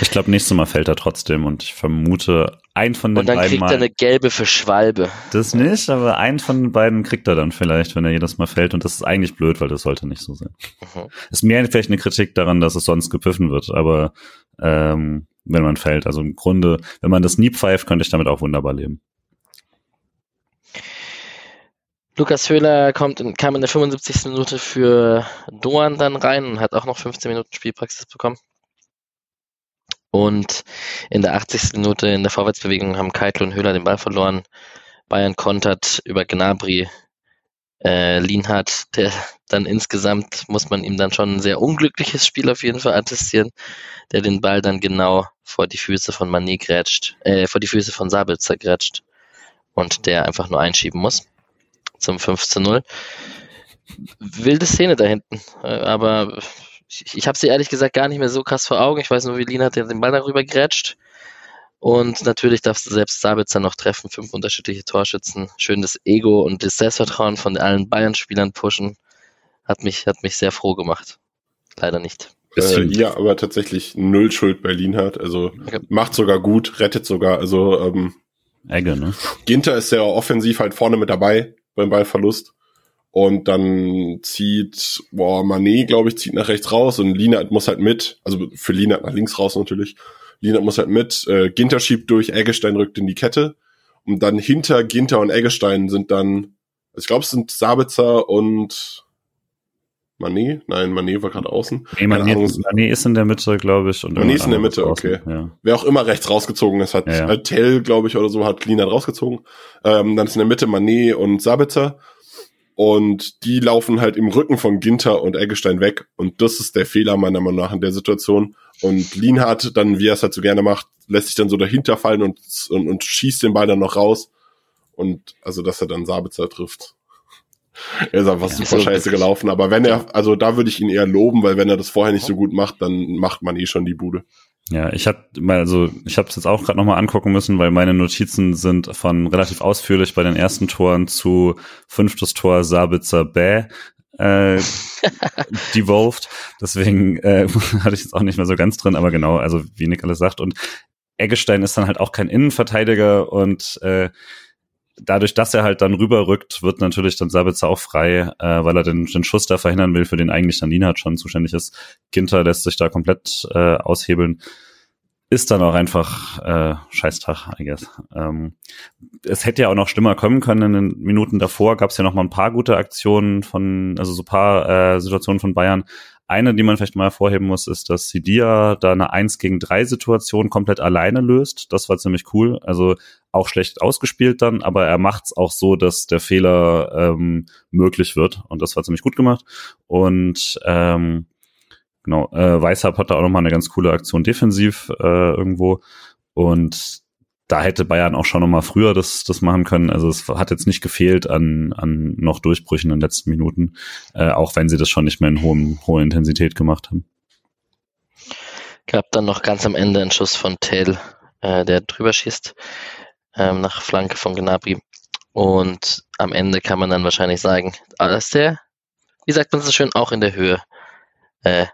Ich glaube, nächstes Mal fällt er trotzdem und ich vermute, ein von den beiden. Und dann kriegt Mal, er eine gelbe für Schwalbe. Das nicht, aber ein von den beiden kriegt er dann vielleicht, wenn er jedes Mal fällt. Und das ist eigentlich blöd, weil das sollte nicht so sein. Mhm. Ist mehr vielleicht eine Kritik daran, dass es sonst gepfiffen wird, aber ähm, wenn man fällt. Also im Grunde, wenn man das nie pfeift, könnte ich damit auch wunderbar leben. Lukas Höhler kommt in, kam in der 75. Minute für Doan dann rein und hat auch noch 15 Minuten Spielpraxis bekommen. Und in der 80. Minute in der Vorwärtsbewegung haben Keitel und Höhler den Ball verloren. Bayern kontert über Gnabry. Äh, Lienhardt, der dann insgesamt, muss man ihm dann schon ein sehr unglückliches Spiel auf jeden Fall attestieren, der den Ball dann genau vor die Füße von Mané grätscht, äh, vor die Füße von Sabitzer grätscht und der einfach nur einschieben muss zum 5 zu 0. Wilde Szene da hinten. Äh, aber ich, ich habe sie ehrlich gesagt gar nicht mehr so krass vor Augen. Ich weiß nur, wie Lina hat den Ball darüber grätscht. Und natürlich darfst du selbst Sabitzer noch treffen. Fünf unterschiedliche Torschützen. Schön das Ego und das Selbstvertrauen von allen Bayern-Spielern pushen. Hat mich, hat mich sehr froh gemacht. Leider nicht. Äh, ja, aber tatsächlich null Schuld bei Lienhardt. Also okay. macht sogar gut, rettet sogar. Also ähm, Egge, ne? Ginter ist sehr offensiv halt vorne mit dabei beim Ballverlust. Und dann zieht, boah, Manet, glaube ich, zieht nach rechts raus und Linat muss halt mit, also für Linat nach links raus natürlich. Linat muss halt mit, äh, Ginter schiebt durch, Eggestein rückt in die Kette. Und dann hinter Ginter und Eggestein sind dann, ich glaube, es sind Sabitzer und Manet? Nein, Manet war gerade außen. Nee, Manet, Manet ist in der Mitte, glaube ich. Und Manet ist in der Mitte, okay. Ja. Wer auch immer rechts rausgezogen ist, hat ja, ja. Tell, glaube ich, oder so, hat Linat rausgezogen. Ähm, dann ist in der Mitte Manet und Sabitzer. Und die laufen halt im Rücken von Ginter und Eggestein weg. Und das ist der Fehler meiner Meinung nach in der Situation. Und Lienhardt, dann, wie er es halt so gerne macht, lässt sich dann so dahinter fallen und, und, und schießt den Ball dann noch raus. Und also, dass er dann Sabitzer trifft. Er ist einfach ja, super scheiße gelaufen. Aber wenn er, also da würde ich ihn eher loben, weil wenn er das vorher nicht so gut macht, dann macht man eh schon die Bude. Ja, ich habe also ich habe es jetzt auch gerade nochmal angucken müssen, weil meine Notizen sind von relativ ausführlich bei den ersten Toren zu fünftes Tor Sabitzer Bäh äh, devolved. Deswegen äh, hatte ich jetzt auch nicht mehr so ganz drin, aber genau, also wie Nick alles sagt. Und Eggestein ist dann halt auch kein Innenverteidiger und äh, dadurch, dass er halt dann rüberrückt, wird natürlich dann Sabitzer auch frei, äh, weil er den, den Schuss da verhindern will, für den eigentlich dann Lienhardt schon zuständig ist. Ginter lässt sich da komplett äh, aushebeln. Ist dann auch einfach äh, Scheißtag, I guess. Ähm, es hätte ja auch noch schlimmer kommen können. In den Minuten davor gab es ja noch mal ein paar gute Aktionen von, also so paar äh, Situationen von Bayern, eine, die man vielleicht mal hervorheben muss, ist, dass Sidia da eine 1 gegen 3 Situation komplett alleine löst. Das war ziemlich cool. Also auch schlecht ausgespielt dann, aber er macht's auch so, dass der Fehler ähm, möglich wird. Und das war ziemlich gut gemacht. Und ähm, genau, äh, Weishab hat da auch nochmal eine ganz coole Aktion defensiv äh, irgendwo. Und da hätte Bayern auch schon noch mal früher das, das machen können. Also es hat jetzt nicht gefehlt an, an noch Durchbrüchen in den letzten Minuten, äh, auch wenn sie das schon nicht mehr in hohem, hoher Intensität gemacht haben. Gab dann noch ganz am Ende einen Schuss von Tail, äh, der drüber schießt, ähm, nach Flanke von Gnabry. Und am Ende kann man dann wahrscheinlich sagen, dass der, wie sagt man so schön, auch in der Höhe äh,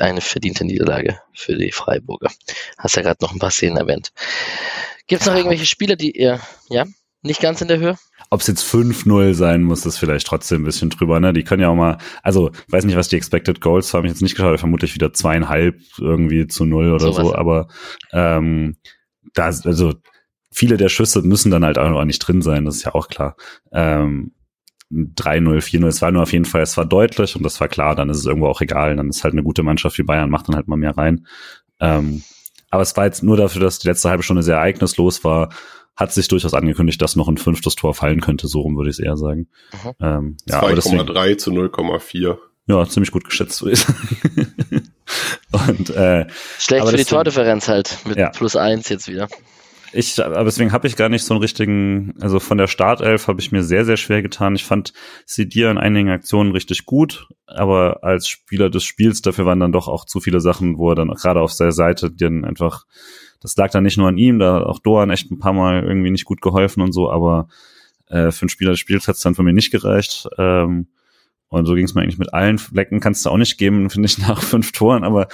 eine verdiente Niederlage für die Freiburger. Hast ja gerade noch ein paar Szenen erwähnt. Gibt es noch irgendwelche Spiele, die ihr, ja, nicht ganz in der Höhe? Ob es jetzt 5-0 sein muss, ist vielleicht trotzdem ein bisschen drüber, ne? Die können ja auch mal, also weiß nicht, was die Expected Goals haben, ich jetzt nicht geschaut, vermutlich wieder zweieinhalb irgendwie zu null oder so, so aber ähm, da, also viele der Schüsse müssen dann halt auch nicht drin sein, das ist ja auch klar. Ähm, 3-0, 4-0, es war nur auf jeden Fall, es war deutlich und das war klar, dann ist es irgendwo auch egal, dann ist halt eine gute Mannschaft wie Bayern, macht dann halt mal mehr rein. Ähm, aber es war jetzt nur dafür, dass die letzte halbe Stunde sehr ereignislos war, hat sich durchaus angekündigt, dass noch ein fünftes Tor fallen könnte. So rum würde ich es eher sagen. Ähm, ja, 2,3 zu 0,4. Ja, ziemlich gut geschätzt, würde ich sagen. Und, äh, Schlecht für die Tordifferenz halt, mit ja. plus eins jetzt wieder. Ich, aber deswegen habe ich gar nicht so einen richtigen, also von der Startelf habe ich mir sehr, sehr schwer getan. Ich fand Sidia in einigen Aktionen richtig gut, aber als Spieler des Spiels, dafür waren dann doch auch zu viele Sachen, wo er dann gerade auf der Seite dann einfach, das lag dann nicht nur an ihm, da hat auch Doan echt ein paar Mal irgendwie nicht gut geholfen und so, aber äh, für einen Spieler des Spiels hat es dann für mich nicht gereicht. Ähm, und so ging es mir eigentlich mit allen Flecken, kannst du auch nicht geben, finde ich, nach fünf Toren, aber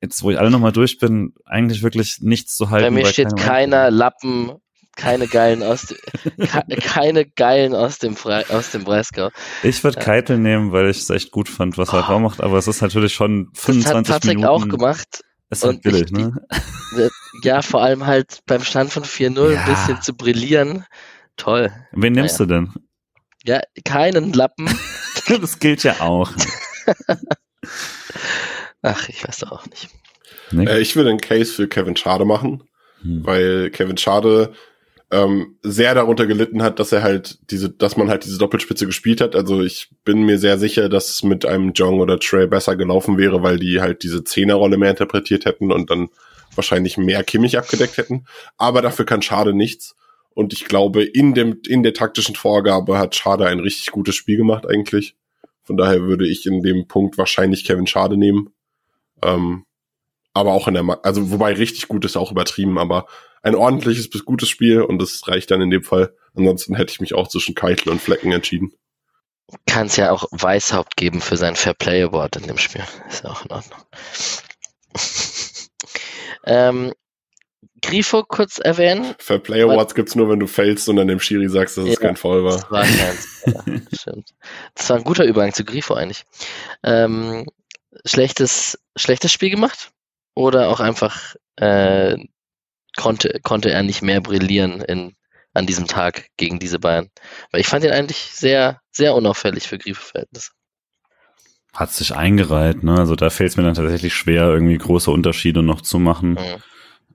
jetzt, wo ich alle nochmal durch bin, eigentlich wirklich nichts zu halten. Bei mir steht keiner Lappen, keine geilen aus, keine geilen aus dem Fre aus dem Breisgau. Ich würde ja. Keitel nehmen, weil ich es echt gut fand, was er oh. macht, aber es ist natürlich schon 25 das hat Patrick Minuten. auch gemacht. Ist halt billig, ich, ne? Ja, vor allem halt beim Stand von 4-0 ja. ein bisschen zu brillieren. Toll. Wen nimmst naja. du denn? Ja, keinen Lappen. das gilt ja auch. Ach, ich weiß doch auch nicht. Äh, ich würde einen Case für Kevin Schade machen, hm. weil Kevin Schade ähm, sehr darunter gelitten hat, dass er halt diese, dass man halt diese Doppelspitze gespielt hat. Also ich bin mir sehr sicher, dass es mit einem Jong oder Trey besser gelaufen wäre, weil die halt diese Zehnerrolle mehr interpretiert hätten und dann wahrscheinlich mehr Kimmich abgedeckt hätten. Aber dafür kann Schade nichts. Und ich glaube, in dem, in der taktischen Vorgabe hat Schade ein richtig gutes Spiel gemacht eigentlich. Von daher würde ich in dem Punkt wahrscheinlich Kevin Schade nehmen. Ähm, aber auch in der, Ma also wobei richtig gut ist auch übertrieben, aber ein ordentliches bis gutes Spiel und das reicht dann in dem Fall. Ansonsten hätte ich mich auch zwischen Keitel und Flecken entschieden. Kann es ja auch Weißhaupt geben für sein Fair Play Award in dem Spiel. Ist ja auch in Ordnung. ähm, Grifo kurz erwähnen. Fair Play Awards gibt's nur, wenn du fällst und dann dem Schiri sagst, dass ja, es kein Foul war. Das war kein, ja, stimmt. Das war ein guter Übergang zu Grifo eigentlich. Ähm, schlechtes, schlechtes Spiel gemacht? Oder auch einfach äh, konnte, konnte er nicht mehr brillieren in, an diesem Tag gegen diese Bayern? Weil ich fand ihn eigentlich sehr, sehr unauffällig für Grifo-Verhältnisse. Hat sich eingereiht, ne? Also da fällt es mir dann tatsächlich schwer, irgendwie große Unterschiede noch zu machen. Mhm.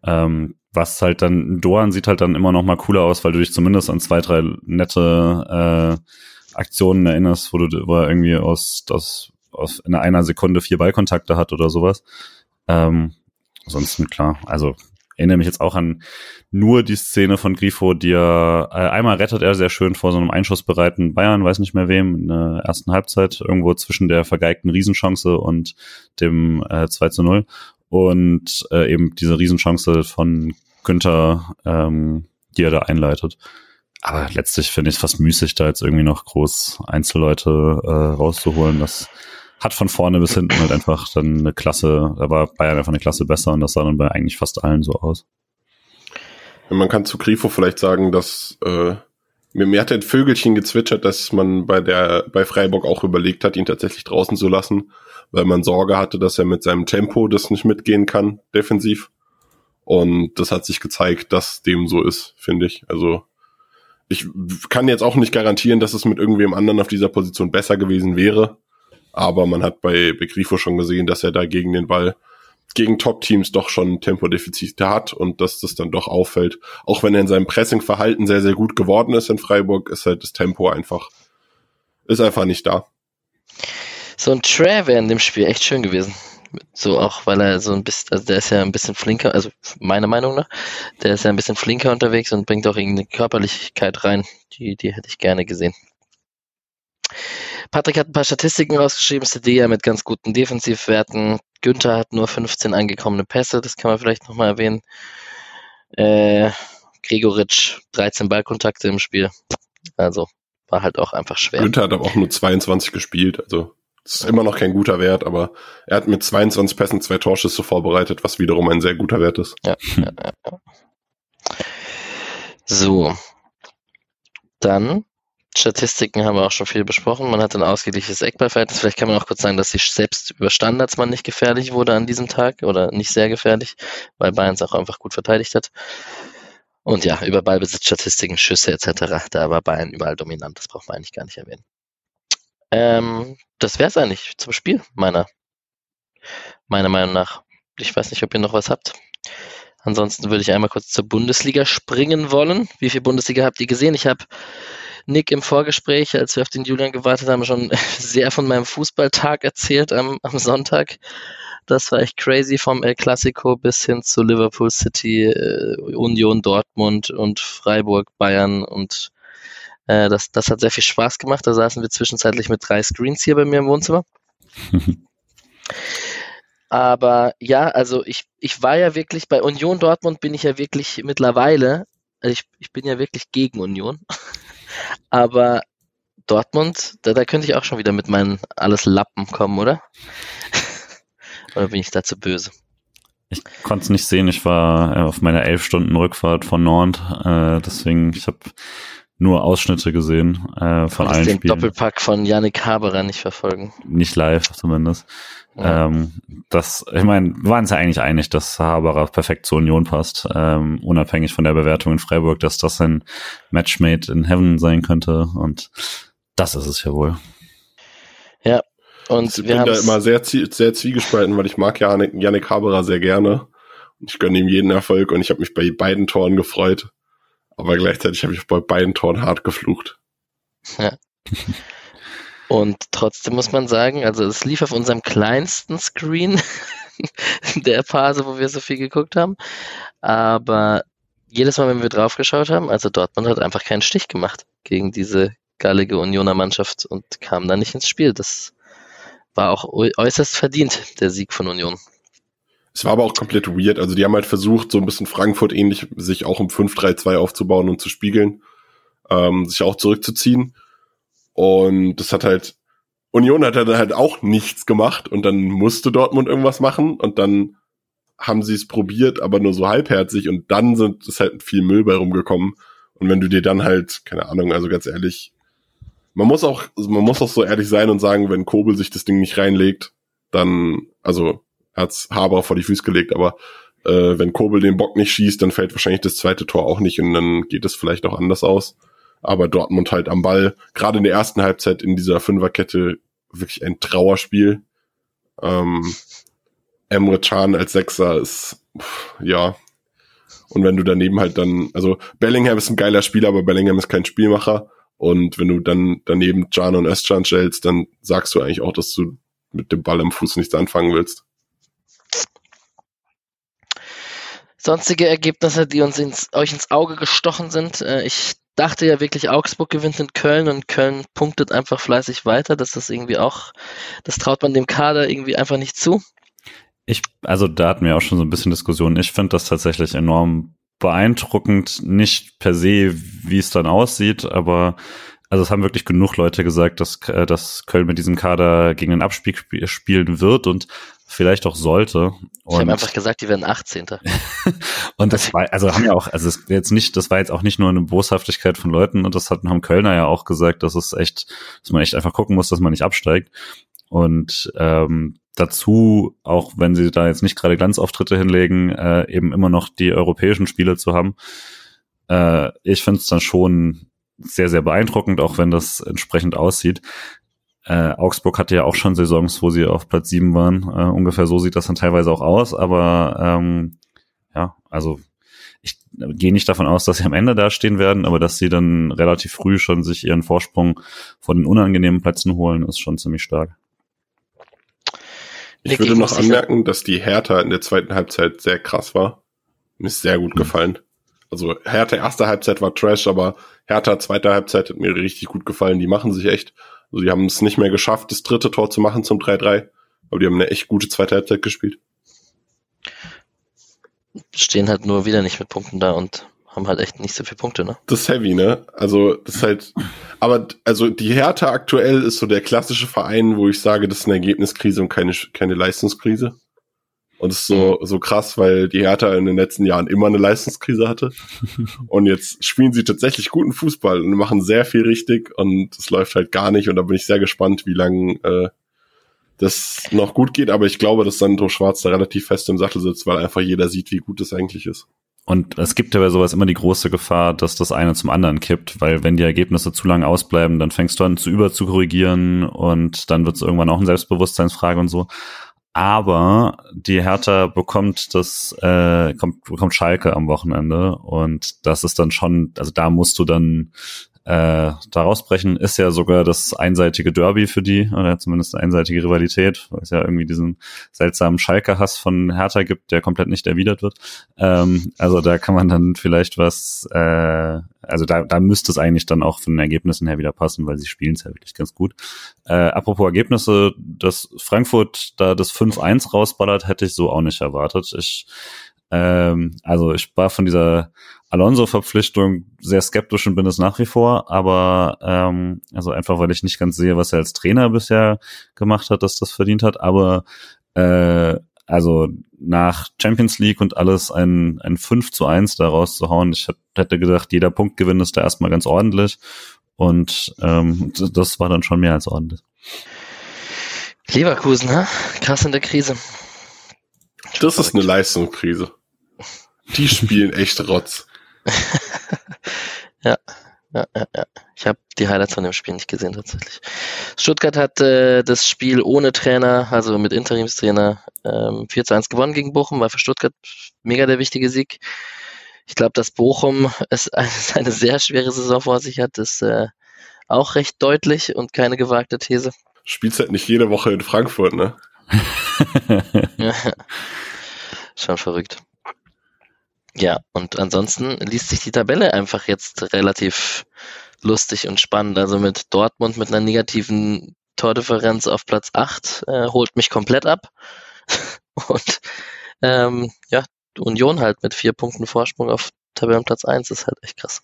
Ähm, was halt dann, Doan sieht halt dann immer noch mal cooler aus, weil du dich zumindest an zwei, drei nette äh, Aktionen erinnerst, wo du wo er irgendwie aus, aus, aus in einer Sekunde vier Ballkontakte hat oder sowas. Ähm, ansonsten klar, also erinnere mich jetzt auch an nur die Szene von Grifo, die er äh, einmal rettet er sehr schön vor so einem einschussbereiten Bayern, weiß nicht mehr wem, in der ersten Halbzeit, irgendwo zwischen der vergeigten Riesenchance und dem äh, 2 zu 0 und äh, eben diese Riesenchance von Günther, ähm, die er da einleitet. Aber letztlich finde ich es fast müßig, da jetzt irgendwie noch groß Einzelleute äh, rauszuholen. Das hat von vorne bis hinten halt einfach dann eine Klasse, da war Bayern einfach eine Klasse besser und das sah dann bei eigentlich fast allen so aus. Man kann zu Grifo vielleicht sagen, dass äh, mir, mir hat ein Vögelchen gezwitschert, dass man bei der bei Freiburg auch überlegt hat, ihn tatsächlich draußen zu lassen, weil man Sorge hatte, dass er mit seinem Tempo das nicht mitgehen kann, defensiv. Und das hat sich gezeigt, dass dem so ist, finde ich. Also ich kann jetzt auch nicht garantieren, dass es mit irgendwem anderen auf dieser Position besser gewesen wäre. Aber man hat bei Begrifo schon gesehen, dass er da gegen den Ball, gegen Top-Teams doch schon Tempodefizite hat und dass das dann doch auffällt. Auch wenn er in seinem Pressing-Verhalten sehr, sehr gut geworden ist in Freiburg, ist halt das Tempo einfach, ist einfach nicht da. So ein Trey wäre in dem Spiel echt schön gewesen. So auch, weil er so ein bisschen, also der ist ja ein bisschen flinker, also meiner Meinung nach, der ist ja ein bisschen flinker unterwegs und bringt auch irgendeine Körperlichkeit rein. Die, die hätte ich gerne gesehen. Patrick hat ein paar Statistiken rausgeschrieben, Sedea mit ganz guten Defensivwerten. Günther hat nur 15 angekommene Pässe, das kann man vielleicht nochmal erwähnen. Äh, Gregoritsch 13 Ballkontakte im Spiel. Also war halt auch einfach schwer. Günther hat aber auch nur 22 gespielt, also das ist immer noch kein guter Wert, aber er hat mit 22 Pässen zwei Torschüsse vorbereitet, was wiederum ein sehr guter Wert ist. Ja, ja, ja. So. Dann Statistiken haben wir auch schon viel besprochen. Man hat ein ausgeglichenes Eckballverhältnis. Vielleicht kann man auch kurz sagen, dass sich selbst über Standards man nicht gefährlich wurde an diesem Tag oder nicht sehr gefährlich, weil Bayern es auch einfach gut verteidigt hat. Und ja, über Ballbesitzstatistiken, Schüsse etc. Da war Bayern überall dominant. Das braucht man eigentlich gar nicht erwähnen. Ähm, das wäre es eigentlich zum Spiel, meiner, meiner Meinung nach. Ich weiß nicht, ob ihr noch was habt. Ansonsten würde ich einmal kurz zur Bundesliga springen wollen. Wie viel Bundesliga habt ihr gesehen? Ich habe Nick im Vorgespräch, als wir auf den Julian gewartet haben, schon sehr von meinem Fußballtag erzählt am, am Sonntag. Das war echt crazy vom El Clasico bis hin zu Liverpool City, äh, Union Dortmund und Freiburg, Bayern und äh, das, das hat sehr viel Spaß gemacht. Da saßen wir zwischenzeitlich mit drei Screens hier bei mir im Wohnzimmer. Aber ja, also ich, ich war ja wirklich bei Union Dortmund bin ich ja wirklich mittlerweile, also ich, ich bin ja wirklich gegen Union. Aber Dortmund, da, da könnte ich auch schon wieder mit meinen alles Lappen kommen, oder? oder bin ich dazu böse? Ich konnte es nicht sehen. Ich war äh, auf meiner elf Stunden Rückfahrt von Nord. Äh, deswegen, ich habe nur Ausschnitte gesehen äh, von allen den Spielen. Doppelpack von Yannick Haberer nicht verfolgen. Nicht live zumindest. Ja. Ähm, das, ich meine, wir waren uns ja eigentlich einig, dass Haberer perfekt zur Union passt, ähm, unabhängig von der Bewertung in Freiburg, dass das ein Matchmate in Heaven sein könnte und das ist es ja wohl. Ja, und ich wir bin da immer sehr, sehr zwiegespalten, weil ich mag Janik, Yannick Haberer sehr gerne. Ich gönne ihm jeden Erfolg und ich habe mich bei beiden Toren gefreut. Aber gleichzeitig habe ich bei beiden Toren hart geflucht. Ja. Und trotzdem muss man sagen, also es lief auf unserem kleinsten Screen der Phase, wo wir so viel geguckt haben. Aber jedes Mal, wenn wir draufgeschaut haben, also Dortmund hat einfach keinen Stich gemacht gegen diese gallige Unioner Mannschaft und kam da nicht ins Spiel. Das war auch äußerst verdient, der Sieg von Union. Es war aber auch komplett weird. Also die haben halt versucht, so ein bisschen Frankfurt ähnlich, sich auch um 5-3-2 aufzubauen und zu spiegeln, ähm, sich auch zurückzuziehen. Und das hat halt, Union hat halt auch nichts gemacht und dann musste Dortmund irgendwas machen und dann haben sie es probiert, aber nur so halbherzig und dann sind es halt viel Müll bei rumgekommen. Und wenn du dir dann halt, keine Ahnung, also ganz ehrlich, man muss auch, man muss auch so ehrlich sein und sagen, wenn Kobel sich das Ding nicht reinlegt, dann, also hat's Haber vor die Füße gelegt, aber äh, wenn Kobel den Bock nicht schießt, dann fällt wahrscheinlich das zweite Tor auch nicht und dann geht es vielleicht auch anders aus. Aber Dortmund halt am Ball, gerade in der ersten Halbzeit in dieser Fünferkette wirklich ein Trauerspiel. Ähm, Emre Can als Sechser ist, ja. Und wenn du daneben halt dann, also Bellingham ist ein geiler Spieler, aber Bellingham ist kein Spielmacher. Und wenn du dann daneben Can und Özcan stellst, dann sagst du eigentlich auch, dass du mit dem Ball am Fuß nichts anfangen willst. Sonstige Ergebnisse, die uns ins, euch ins Auge gestochen sind. Äh, ich dachte ja wirklich, Augsburg gewinnt in Köln und Köln punktet einfach fleißig weiter. Das ist irgendwie auch, das traut man dem Kader irgendwie einfach nicht zu. Ich, also da hatten wir auch schon so ein bisschen Diskussion. Ich finde das tatsächlich enorm beeindruckend, nicht per se, wie es dann aussieht, aber also es haben wirklich genug Leute gesagt, dass, äh, dass Köln mit diesem Kader gegen den Abstieg spielen wird und vielleicht auch sollte. Und ich habe einfach gesagt, die werden 18. und das war, also haben ja auch, also es jetzt nicht, das war jetzt auch nicht nur eine Boshaftigkeit von Leuten und das hatten, haben Kölner ja auch gesagt, dass es echt, dass man echt einfach gucken muss, dass man nicht absteigt. Und ähm, dazu, auch wenn sie da jetzt nicht gerade Glanzauftritte hinlegen, äh, eben immer noch die europäischen Spiele zu haben. Äh, ich finde es dann schon sehr, sehr beeindruckend, auch wenn das entsprechend aussieht. Äh, Augsburg hatte ja auch schon Saisons, wo sie auf Platz sieben waren. Äh, ungefähr so sieht das dann teilweise auch aus, aber ähm, ja, also ich gehe nicht davon aus, dass sie am Ende da stehen werden, aber dass sie dann relativ früh schon sich ihren Vorsprung von den unangenehmen Plätzen holen, ist schon ziemlich stark. Ich würde noch anmerken, dass die Hertha in der zweiten Halbzeit sehr krass war. Mir ist sehr gut mhm. gefallen. Also Hertha erste Halbzeit war Trash, aber Hertha zweite Halbzeit hat mir richtig gut gefallen. Die machen sich echt. Also die haben es nicht mehr geschafft, das dritte Tor zu machen zum 3-3. Aber die haben eine echt gute zweite Halbzeit gespielt. Stehen halt nur wieder nicht mit Punkten da und haben halt echt nicht so viele Punkte, ne? Das ist heavy, ne? Also, das ist halt, aber, also, die Hertha aktuell ist so der klassische Verein, wo ich sage, das ist eine Ergebniskrise und keine, keine Leistungskrise. Und das ist so, so krass, weil die Hertha in den letzten Jahren immer eine Leistungskrise hatte. und jetzt spielen sie tatsächlich guten Fußball und machen sehr viel richtig und es läuft halt gar nicht. Und da bin ich sehr gespannt, wie lange äh, das noch gut geht. Aber ich glaube, dass Sandro Schwarz da relativ fest im Sattel sitzt, weil einfach jeder sieht, wie gut es eigentlich ist. Und es gibt ja bei sowas immer die große Gefahr, dass das eine zum anderen kippt, weil wenn die Ergebnisse zu lange ausbleiben, dann fängst du an zu überzukorrigieren und dann wird es irgendwann auch eine Selbstbewusstseinsfrage und so aber die Hertha bekommt das, äh, kommt, bekommt Schalke am Wochenende und das ist dann schon, also da musst du dann äh, da rausbrechen, ist ja sogar das einseitige Derby für die, oder zumindest einseitige Rivalität, weil es ja irgendwie diesen seltsamen Schalke-Hass von Hertha gibt, der komplett nicht erwidert wird. Ähm, also da kann man dann vielleicht was, äh, also da, da müsste es eigentlich dann auch von den Ergebnissen her wieder passen, weil sie spielen es ja wirklich ganz gut. Äh, apropos Ergebnisse, dass Frankfurt da das 5-1 rausballert, hätte ich so auch nicht erwartet. Ich ähm, also ich war von dieser Alonso-Verpflichtung sehr skeptisch und bin es nach wie vor, aber ähm, also einfach, weil ich nicht ganz sehe, was er als Trainer bisher gemacht hat, dass das verdient hat, aber äh, also nach Champions League und alles ein, ein 5 zu 1 da rauszuhauen, ich hätte gedacht, jeder Punktgewinn ist da erstmal ganz ordentlich und ähm, das war dann schon mehr als ordentlich. Leverkusen, ha? krass in der Krise. Das ist eine Leistungskrise. Die spielen echt Rotz. ja, ja, ja, ja. Ich habe die Highlights von dem Spiel nicht gesehen tatsächlich. Stuttgart hat äh, das Spiel ohne Trainer, also mit Interimstrainer, ähm, 4 zu 1 gewonnen gegen Bochum, war für Stuttgart mega der wichtige Sieg. Ich glaube, dass Bochum es eine, eine, sehr schwere Saison vor sich hat, ist äh, auch recht deutlich und keine gewagte These. Spielst halt nicht jede Woche in Frankfurt, ne? Schon verrückt. Ja, und ansonsten liest sich die Tabelle einfach jetzt relativ lustig und spannend. Also mit Dortmund mit einer negativen Tordifferenz auf Platz 8 äh, holt mich komplett ab. und ähm, ja, Union halt mit vier Punkten Vorsprung auf Tabellenplatz 1 ist halt echt krass.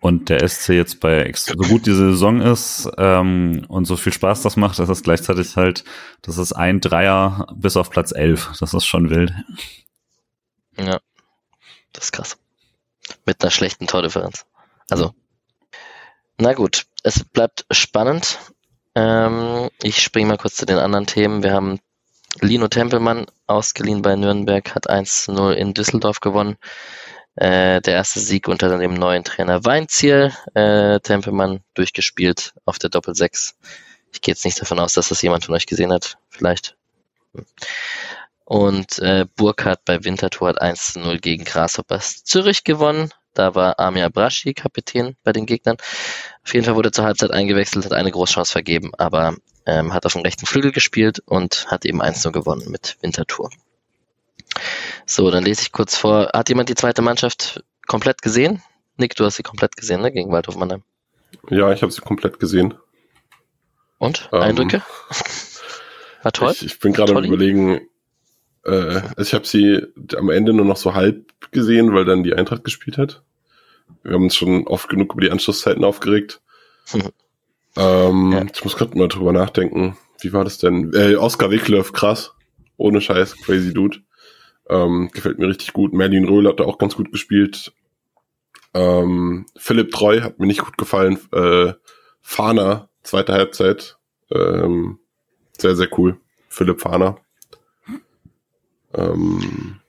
Und der SC jetzt bei so gut diese Saison ist ähm, und so viel Spaß das macht, dass es gleichzeitig halt, das ist ein Dreier bis auf Platz 11. Das ist schon wild. Ja, das ist krass. Mit einer schlechten Tordifferenz. Also, na gut, es bleibt spannend. Ähm, ich springe mal kurz zu den anderen Themen. Wir haben Lino Tempelmann ausgeliehen bei Nürnberg, hat 1-0 in Düsseldorf gewonnen. Äh, der erste Sieg unter dem neuen Trainer Weinziel. Äh, Tempelmann durchgespielt auf der Doppel-6. Ich gehe jetzt nicht davon aus, dass das jemand von euch gesehen hat. Vielleicht. Und äh, Burkhardt bei Winterthur hat 1-0 gegen Grasshoppers Zürich gewonnen. Da war Amir Braschi Kapitän bei den Gegnern. Auf jeden Fall wurde zur Halbzeit eingewechselt, hat eine Großchance vergeben, aber ähm, hat auf dem rechten Flügel gespielt und hat eben 1-0 gewonnen mit Winterthur. So, dann lese ich kurz vor. Hat jemand die zweite Mannschaft komplett gesehen? Nick, du hast sie komplett gesehen, ne? Gegen Waldhof Mannheim. Ja, ich habe sie komplett gesehen. Und? Ähm, Eindrücke? War toll? Ich, ich bin gerade am überlegen, äh, also ich habe sie am Ende nur noch so halb gesehen, weil dann die Eintracht gespielt hat. Wir haben uns schon oft genug über die Anschlusszeiten aufgeregt. ähm, ja. Ich muss gerade mal drüber nachdenken. Wie war das denn? Äh, Oskar Wickleff, krass. Ohne Scheiß, crazy Dude. Ähm, gefällt mir richtig gut. Merlin Röhl hat da auch ganz gut gespielt. Ähm, Philipp Treu hat mir nicht gut gefallen. Äh, Fahner, zweite Halbzeit. Ähm, sehr, sehr cool. Philipp Fahner. Ähm,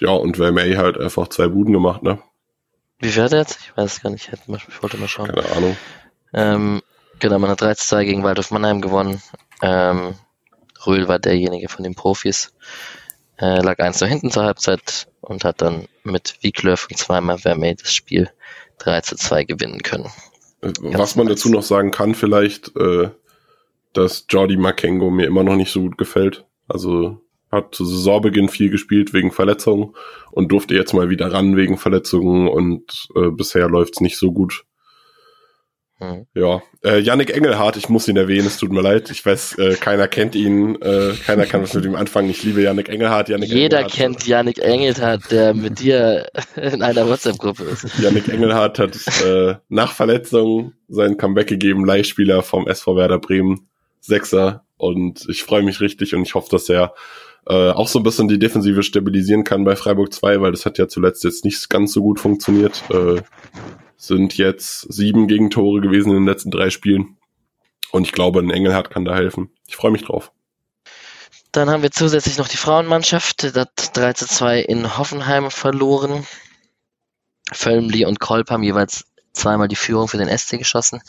ja, und May halt einfach zwei Buden gemacht, ne? Wie viel hat er jetzt? Ich weiß es gar nicht. Ich wollte mal schauen. Keine Ahnung. Ähm, genau, man hat 13-2 gegen Waldorf Mannheim gewonnen. Ähm, Röhl war derjenige von den Profis. Äh, lag eins nur hinten zur Halbzeit und hat dann mit Wieklöf und zweimal Vermey das Spiel 3 zu 2 gewinnen können. Äh, was man dazu noch sagen kann, vielleicht, äh, dass Jordi Makengo mir immer noch nicht so gut gefällt. Also hat zu Saisonbeginn viel gespielt wegen Verletzungen und durfte jetzt mal wieder ran wegen Verletzungen und äh, bisher läuft's nicht so gut. Mhm. Ja, äh, Yannick Engelhardt, ich muss ihn erwähnen, es tut mir leid. Ich weiß, äh, keiner kennt ihn, äh, keiner kann was mit ihm anfangen. Ich liebe Yannick Engelhardt. Yannick Jeder Engelhardt, kennt Yannick Engelhardt, der mit dir in einer WhatsApp-Gruppe ist. Yannick Engelhardt hat äh, nach Verletzung sein Comeback gegeben, Leihspieler vom SV Werder Bremen, Sechser. Und ich freue mich richtig und ich hoffe, dass er äh, auch so ein bisschen die Defensive stabilisieren kann bei Freiburg 2, weil das hat ja zuletzt jetzt nicht ganz so gut funktioniert. Äh, sind jetzt sieben Gegentore gewesen in den letzten drei Spielen. Und ich glaube, ein Engelhardt kann da helfen. Ich freue mich drauf. Dann haben wir zusätzlich noch die Frauenmannschaft, die hat 3 zu 2 in Hoffenheim verloren. Völmli und Kolb haben jeweils zweimal die Führung für den SC geschossen.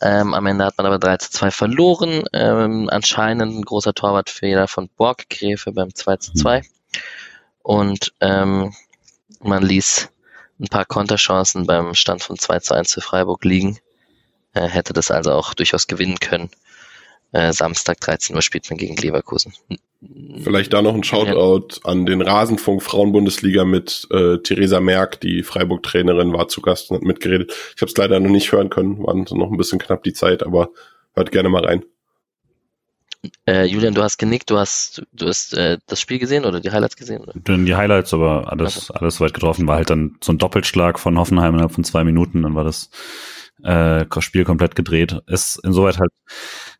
Ähm, am Ende hat man aber 3 zu 2 verloren. Ähm, anscheinend ein großer Torwartfehler von Borggräfe beim 2 zu 2. Und ähm, man ließ ein paar Konterchancen beim Stand von 2 zu 1 für Freiburg liegen. Äh, hätte das also auch durchaus gewinnen können. Äh, Samstag 13 Uhr spielt man gegen Leverkusen. Vielleicht da noch ein Shoutout ja. an den Rasenfunk Frauenbundesliga mit äh, Theresa Merck, die Freiburg-Trainerin, war zu Gast und hat mitgeredet. Ich habe es leider noch nicht hören können, war noch ein bisschen knapp die Zeit, aber hört gerne mal rein. Äh, Julian, du hast genickt, du hast, du hast äh, das Spiel gesehen oder die Highlights gesehen? Oder? Die Highlights, aber alles, also. alles weit getroffen. War halt dann so ein Doppelschlag von Hoffenheim innerhalb von zwei Minuten, dann war das äh, Spiel komplett gedreht. Ist insoweit halt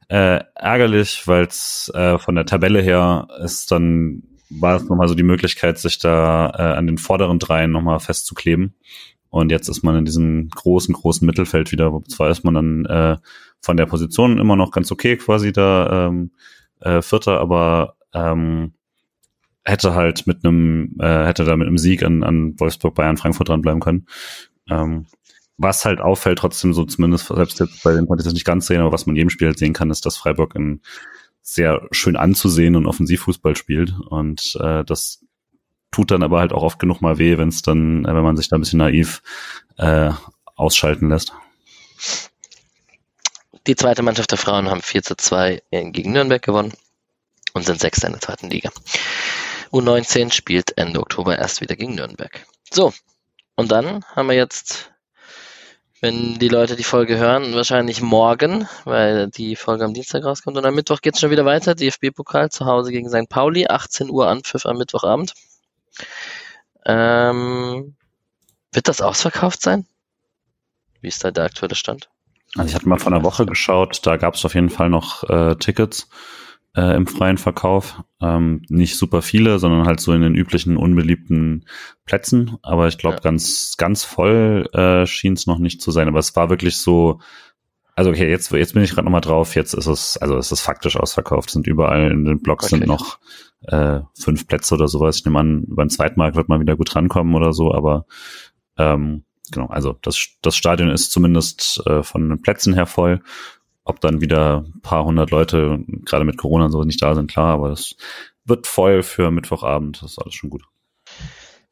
äh, ärgerlich, weil es äh, von der Tabelle her ist dann war es nochmal so die Möglichkeit, sich da äh, an den vorderen dreien nochmal festzukleben. Und jetzt ist man in diesem großen, großen Mittelfeld wieder. Zwar ist man dann äh, von der Position immer noch ganz okay quasi da ähm, äh, Vierter, aber ähm, hätte halt mit einem, äh, hätte da mit einem Sieg an, an Wolfsburg, Bayern, Frankfurt dranbleiben können. Ähm, was halt auffällt, trotzdem so zumindest, selbst jetzt bei dem konnte ich das nicht ganz sehen, aber was man in jedem Spiel halt sehen kann, ist, dass Freiburg ein sehr schön anzusehen und Offensivfußball spielt. Und äh, das tut dann aber halt auch oft genug mal weh, wenn es dann, äh, wenn man sich da ein bisschen naiv äh, ausschalten lässt. Die zweite Mannschaft der Frauen haben 4 zu 2 gegen Nürnberg gewonnen und sind Sechster in der zweiten Liga. U19 spielt Ende Oktober erst wieder gegen Nürnberg. So, und dann haben wir jetzt wenn die Leute die Folge hören, wahrscheinlich morgen, weil die Folge am Dienstag rauskommt. Und am Mittwoch geht es schon wieder weiter. DFB-Pokal zu Hause gegen St. Pauli, 18 Uhr Anpfiff am Mittwochabend. Ähm, wird das ausverkauft sein? Wie ist da der aktuelle Stand? Also ich hatte mal vor einer Woche geschaut, da gab es auf jeden Fall noch äh, Tickets äh, im freien Verkauf. Ähm, nicht super viele, sondern halt so in den üblichen unbeliebten Plätzen. Aber ich glaube, ja. ganz, ganz voll äh, schien es noch nicht zu sein. Aber es war wirklich so, also okay, jetzt, jetzt bin ich gerade nochmal drauf, jetzt ist es, also es ist faktisch ausverkauft. Sind überall in den Blogs okay. sind noch äh, fünf Plätze oder sowas. Ich nehme an, den Zweitmarkt wird man wieder gut rankommen oder so, aber ähm, genau, also das, das Stadion ist zumindest äh, von den Plätzen her voll. Ob dann wieder ein paar hundert Leute, gerade mit Corona und so, nicht da sind, klar, aber es wird voll für Mittwochabend. Das ist alles schon gut.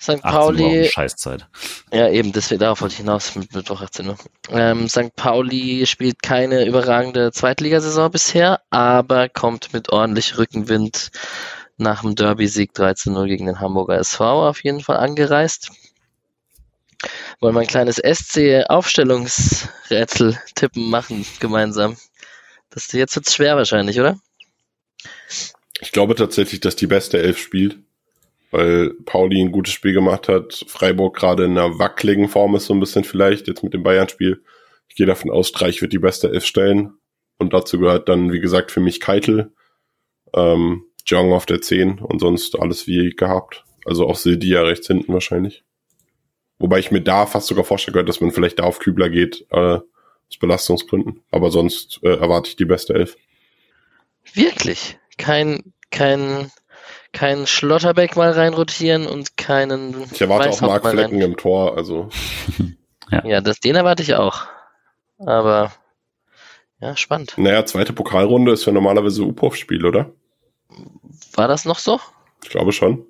St. Pauli. Scheißzeit. Ja, eben, deswegen darauf wollte ich hinaus mit Mittwoch 18 Uhr. Ähm, St. Pauli spielt keine überragende Zweitligasaison bisher, aber kommt mit ordentlich Rückenwind nach dem Derby-Sieg 13-0 gegen den Hamburger SV auf jeden Fall angereist. Wollen wir ein kleines SC-Aufstellungsrätsel tippen machen gemeinsam? Das jetzt wird's schwer wahrscheinlich, oder? Ich glaube tatsächlich, dass die beste Elf spielt, weil Pauli ein gutes Spiel gemacht hat. Freiburg gerade in einer wackeligen Form ist so ein bisschen vielleicht, jetzt mit dem Bayern-Spiel. Ich gehe davon aus, Streich wird die beste Elf stellen. Und dazu gehört dann, wie gesagt, für mich Keitel, ähm, Jong auf der 10 und sonst alles wie gehabt. Also auch Sildia rechts hinten wahrscheinlich. Wobei ich mir da fast sogar vorstellen könnte, dass man vielleicht da auf Kübler geht, äh, aus Belastungsgründen. Aber sonst äh, erwarte ich die beste Elf. Wirklich? Kein, kein, kein Schlotterbeck mal reinrotieren und keinen. Ich erwarte auch Mark Flecken rein. im Tor, also. ja, ja das, den erwarte ich auch. Aber ja, spannend. Naja, zweite Pokalrunde ist ja normalerweise U-Puff-Spiel, oder? War das noch so? Ich glaube schon.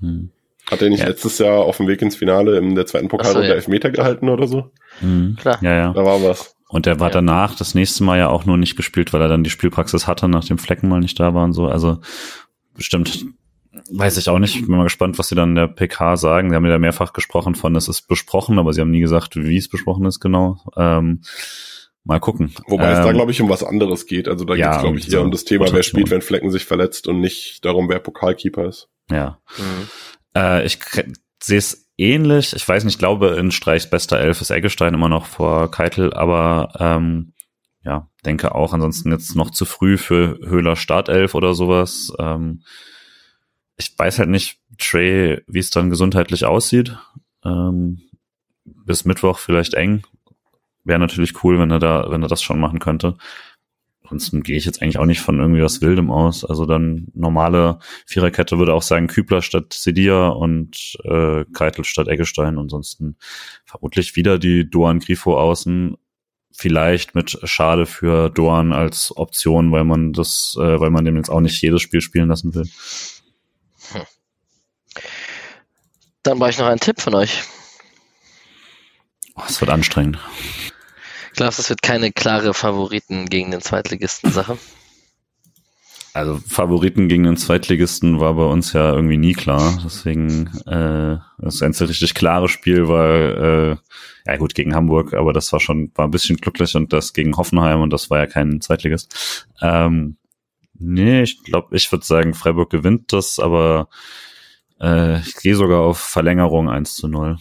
Hm. Hat er nicht ja. letztes Jahr auf dem Weg ins Finale in der zweiten Pokalrunde so, ja. Elfmeter gehalten oder so? Mhm. Klar. Ja, ja. Da war was. Und der war ja. danach das nächste Mal ja auch nur nicht gespielt, weil er dann die Spielpraxis hatte, nachdem Flecken mal nicht da war und so. Also bestimmt weiß ich auch nicht. Bin mal gespannt, was sie dann in der PK sagen. Sie haben ja mehrfach gesprochen von, es ist besprochen, aber sie haben nie gesagt, wie es besprochen ist genau. Ähm, mal gucken. Wobei ähm, es da, ähm, glaube ich, um was anderes geht. Also da ja, geht es, glaube ich, eher um das Thema, wer spielt, wenn Flecken sich verletzt und nicht darum, wer Pokalkeeper ist. Ja. Mhm. Äh, ich sehe es ähnlich. Ich weiß nicht, ich glaube, in Streichs bester Elf ist Eggestein immer noch vor Keitel, aber ähm, ja, denke auch. Ansonsten jetzt noch zu früh für Höhler Startelf oder sowas. Ähm, ich weiß halt nicht, Trey, wie es dann gesundheitlich aussieht. Ähm, bis Mittwoch vielleicht eng. Wäre natürlich cool, wenn er da, wenn er das schon machen könnte. Ansonsten gehe ich jetzt eigentlich auch nicht von irgendwie was Wildem aus. Also dann normale Viererkette würde auch sagen Kübler statt Sedia und äh, Keitel statt Eggestein. Ansonsten vermutlich wieder die Doan Grifo außen. Vielleicht mit Schade für Doan als Option, weil man das, äh, weil man dem jetzt auch nicht jedes Spiel spielen lassen will. Hm. Dann brauche ich noch einen Tipp von euch. Oh, es wird anstrengend. Glaubst es wird keine klare Favoriten gegen den Zweitligisten Sache? Also Favoriten gegen den Zweitligisten war bei uns ja irgendwie nie klar. Deswegen äh, das einzige richtig klare Spiel war äh, ja gut gegen Hamburg, aber das war schon war ein bisschen glücklich und das gegen Hoffenheim und das war ja kein Zweitligist. Ähm, nee, ich glaube, ich würde sagen, Freiburg gewinnt das, aber äh, ich gehe sogar auf Verlängerung 1 zu 0.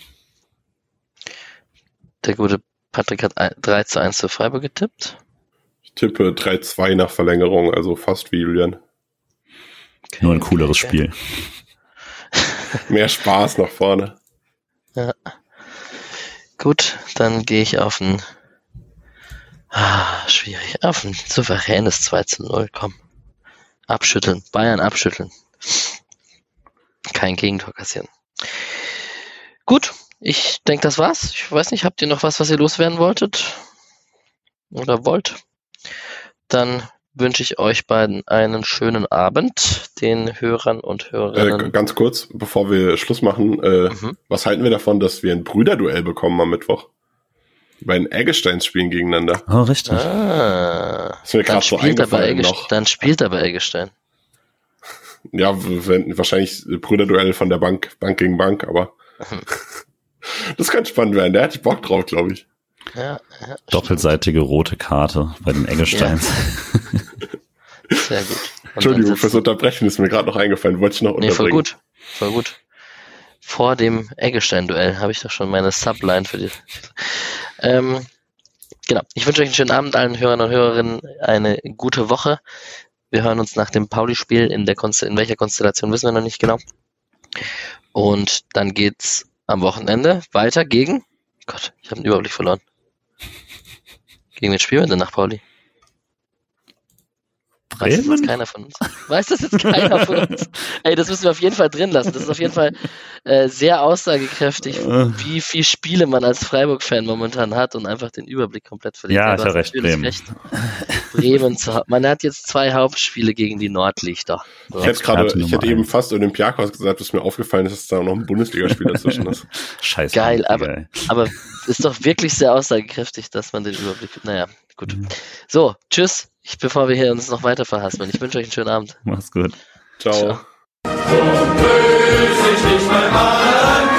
Der gute Patrick hat 3 zu 1 für Freiburg getippt. Ich tippe 3-2 nach Verlängerung, also fast wie Julian. Okay, Nur ein cooleres okay. Spiel. Mehr Spaß nach vorne. Ja. Gut, dann gehe ich auf ein ah, schwierig, auf ein souveränes 2 zu 0. Komm. Abschütteln. Bayern abschütteln. Kein Gegentor kassieren. Gut, ich denke, das war's. Ich weiß nicht, habt ihr noch was, was ihr loswerden wolltet? Oder wollt? Dann wünsche ich euch beiden einen schönen Abend, den Hörern und Hörerinnen. Äh, ganz kurz, bevor wir Schluss machen, äh, mhm. was halten wir davon, dass wir ein Brüderduell bekommen am Mittwoch? Bei den Eggesteins spielen gegeneinander. Oh, richtig. Ah, ist mir gerade so eingefallen noch. Dann spielt aber Eggestein. Ja, wahrscheinlich Brüderduell von der Bank, Bank gegen Bank, aber Das kann spannend werden. Der hat Bock drauf, glaube ich. Ja, ja, Doppelseitige rote Karte bei den Eggesteins. Ja. Sehr gut. Und Entschuldigung fürs Unterbrechen, ist mir gerade noch eingefallen. Wollte ich noch unterbringen. Nee, voll gut. Voll gut. Vor dem Eggestein-Duell habe ich doch schon meine Subline für dich. Ähm, genau. Ich wünsche euch einen schönen Abend, allen Hörern und Hörerinnen eine gute Woche. Wir hören uns nach dem Pauli-Spiel in der Konst in welcher Konstellation wissen wir noch nicht genau. Und dann geht's am Wochenende weiter gegen. Gott, ich habe den Überblick verloren. Gegen wen spielen wir denn nach Pauli? Weiß das jetzt keiner von uns? Weiß das jetzt keiner von uns? Ey, das müssen wir auf jeden Fall drin lassen. Das ist auf jeden Fall äh, sehr aussagekräftig, Äh. wie viel Spiele man als Freiburg-Fan momentan hat und einfach den Überblick komplett verliert. Ja, ich habe recht, Bremen. recht. Bremen zu, man hat jetzt zwei Hauptspiele gegen die Nordlichter. So. Ich hätte gerade, ich hätte eben fast Olympiakos gesagt, bis mir aufgefallen ist, dass da noch ein Bundesligaspiel dazwischen ist. Scheiße. Geil, aber-. Aber ist doch wirklich sehr aussagekräftig, dass man den Überblick. Naja, gut. Mhm. So, tschüss. Ich, bevor wir hier uns noch weiter verhaspeln. Ich wünsche euch einen schönen Abend. Mach's gut. Ciao. Ciao. Böse ich nicht beim Mann,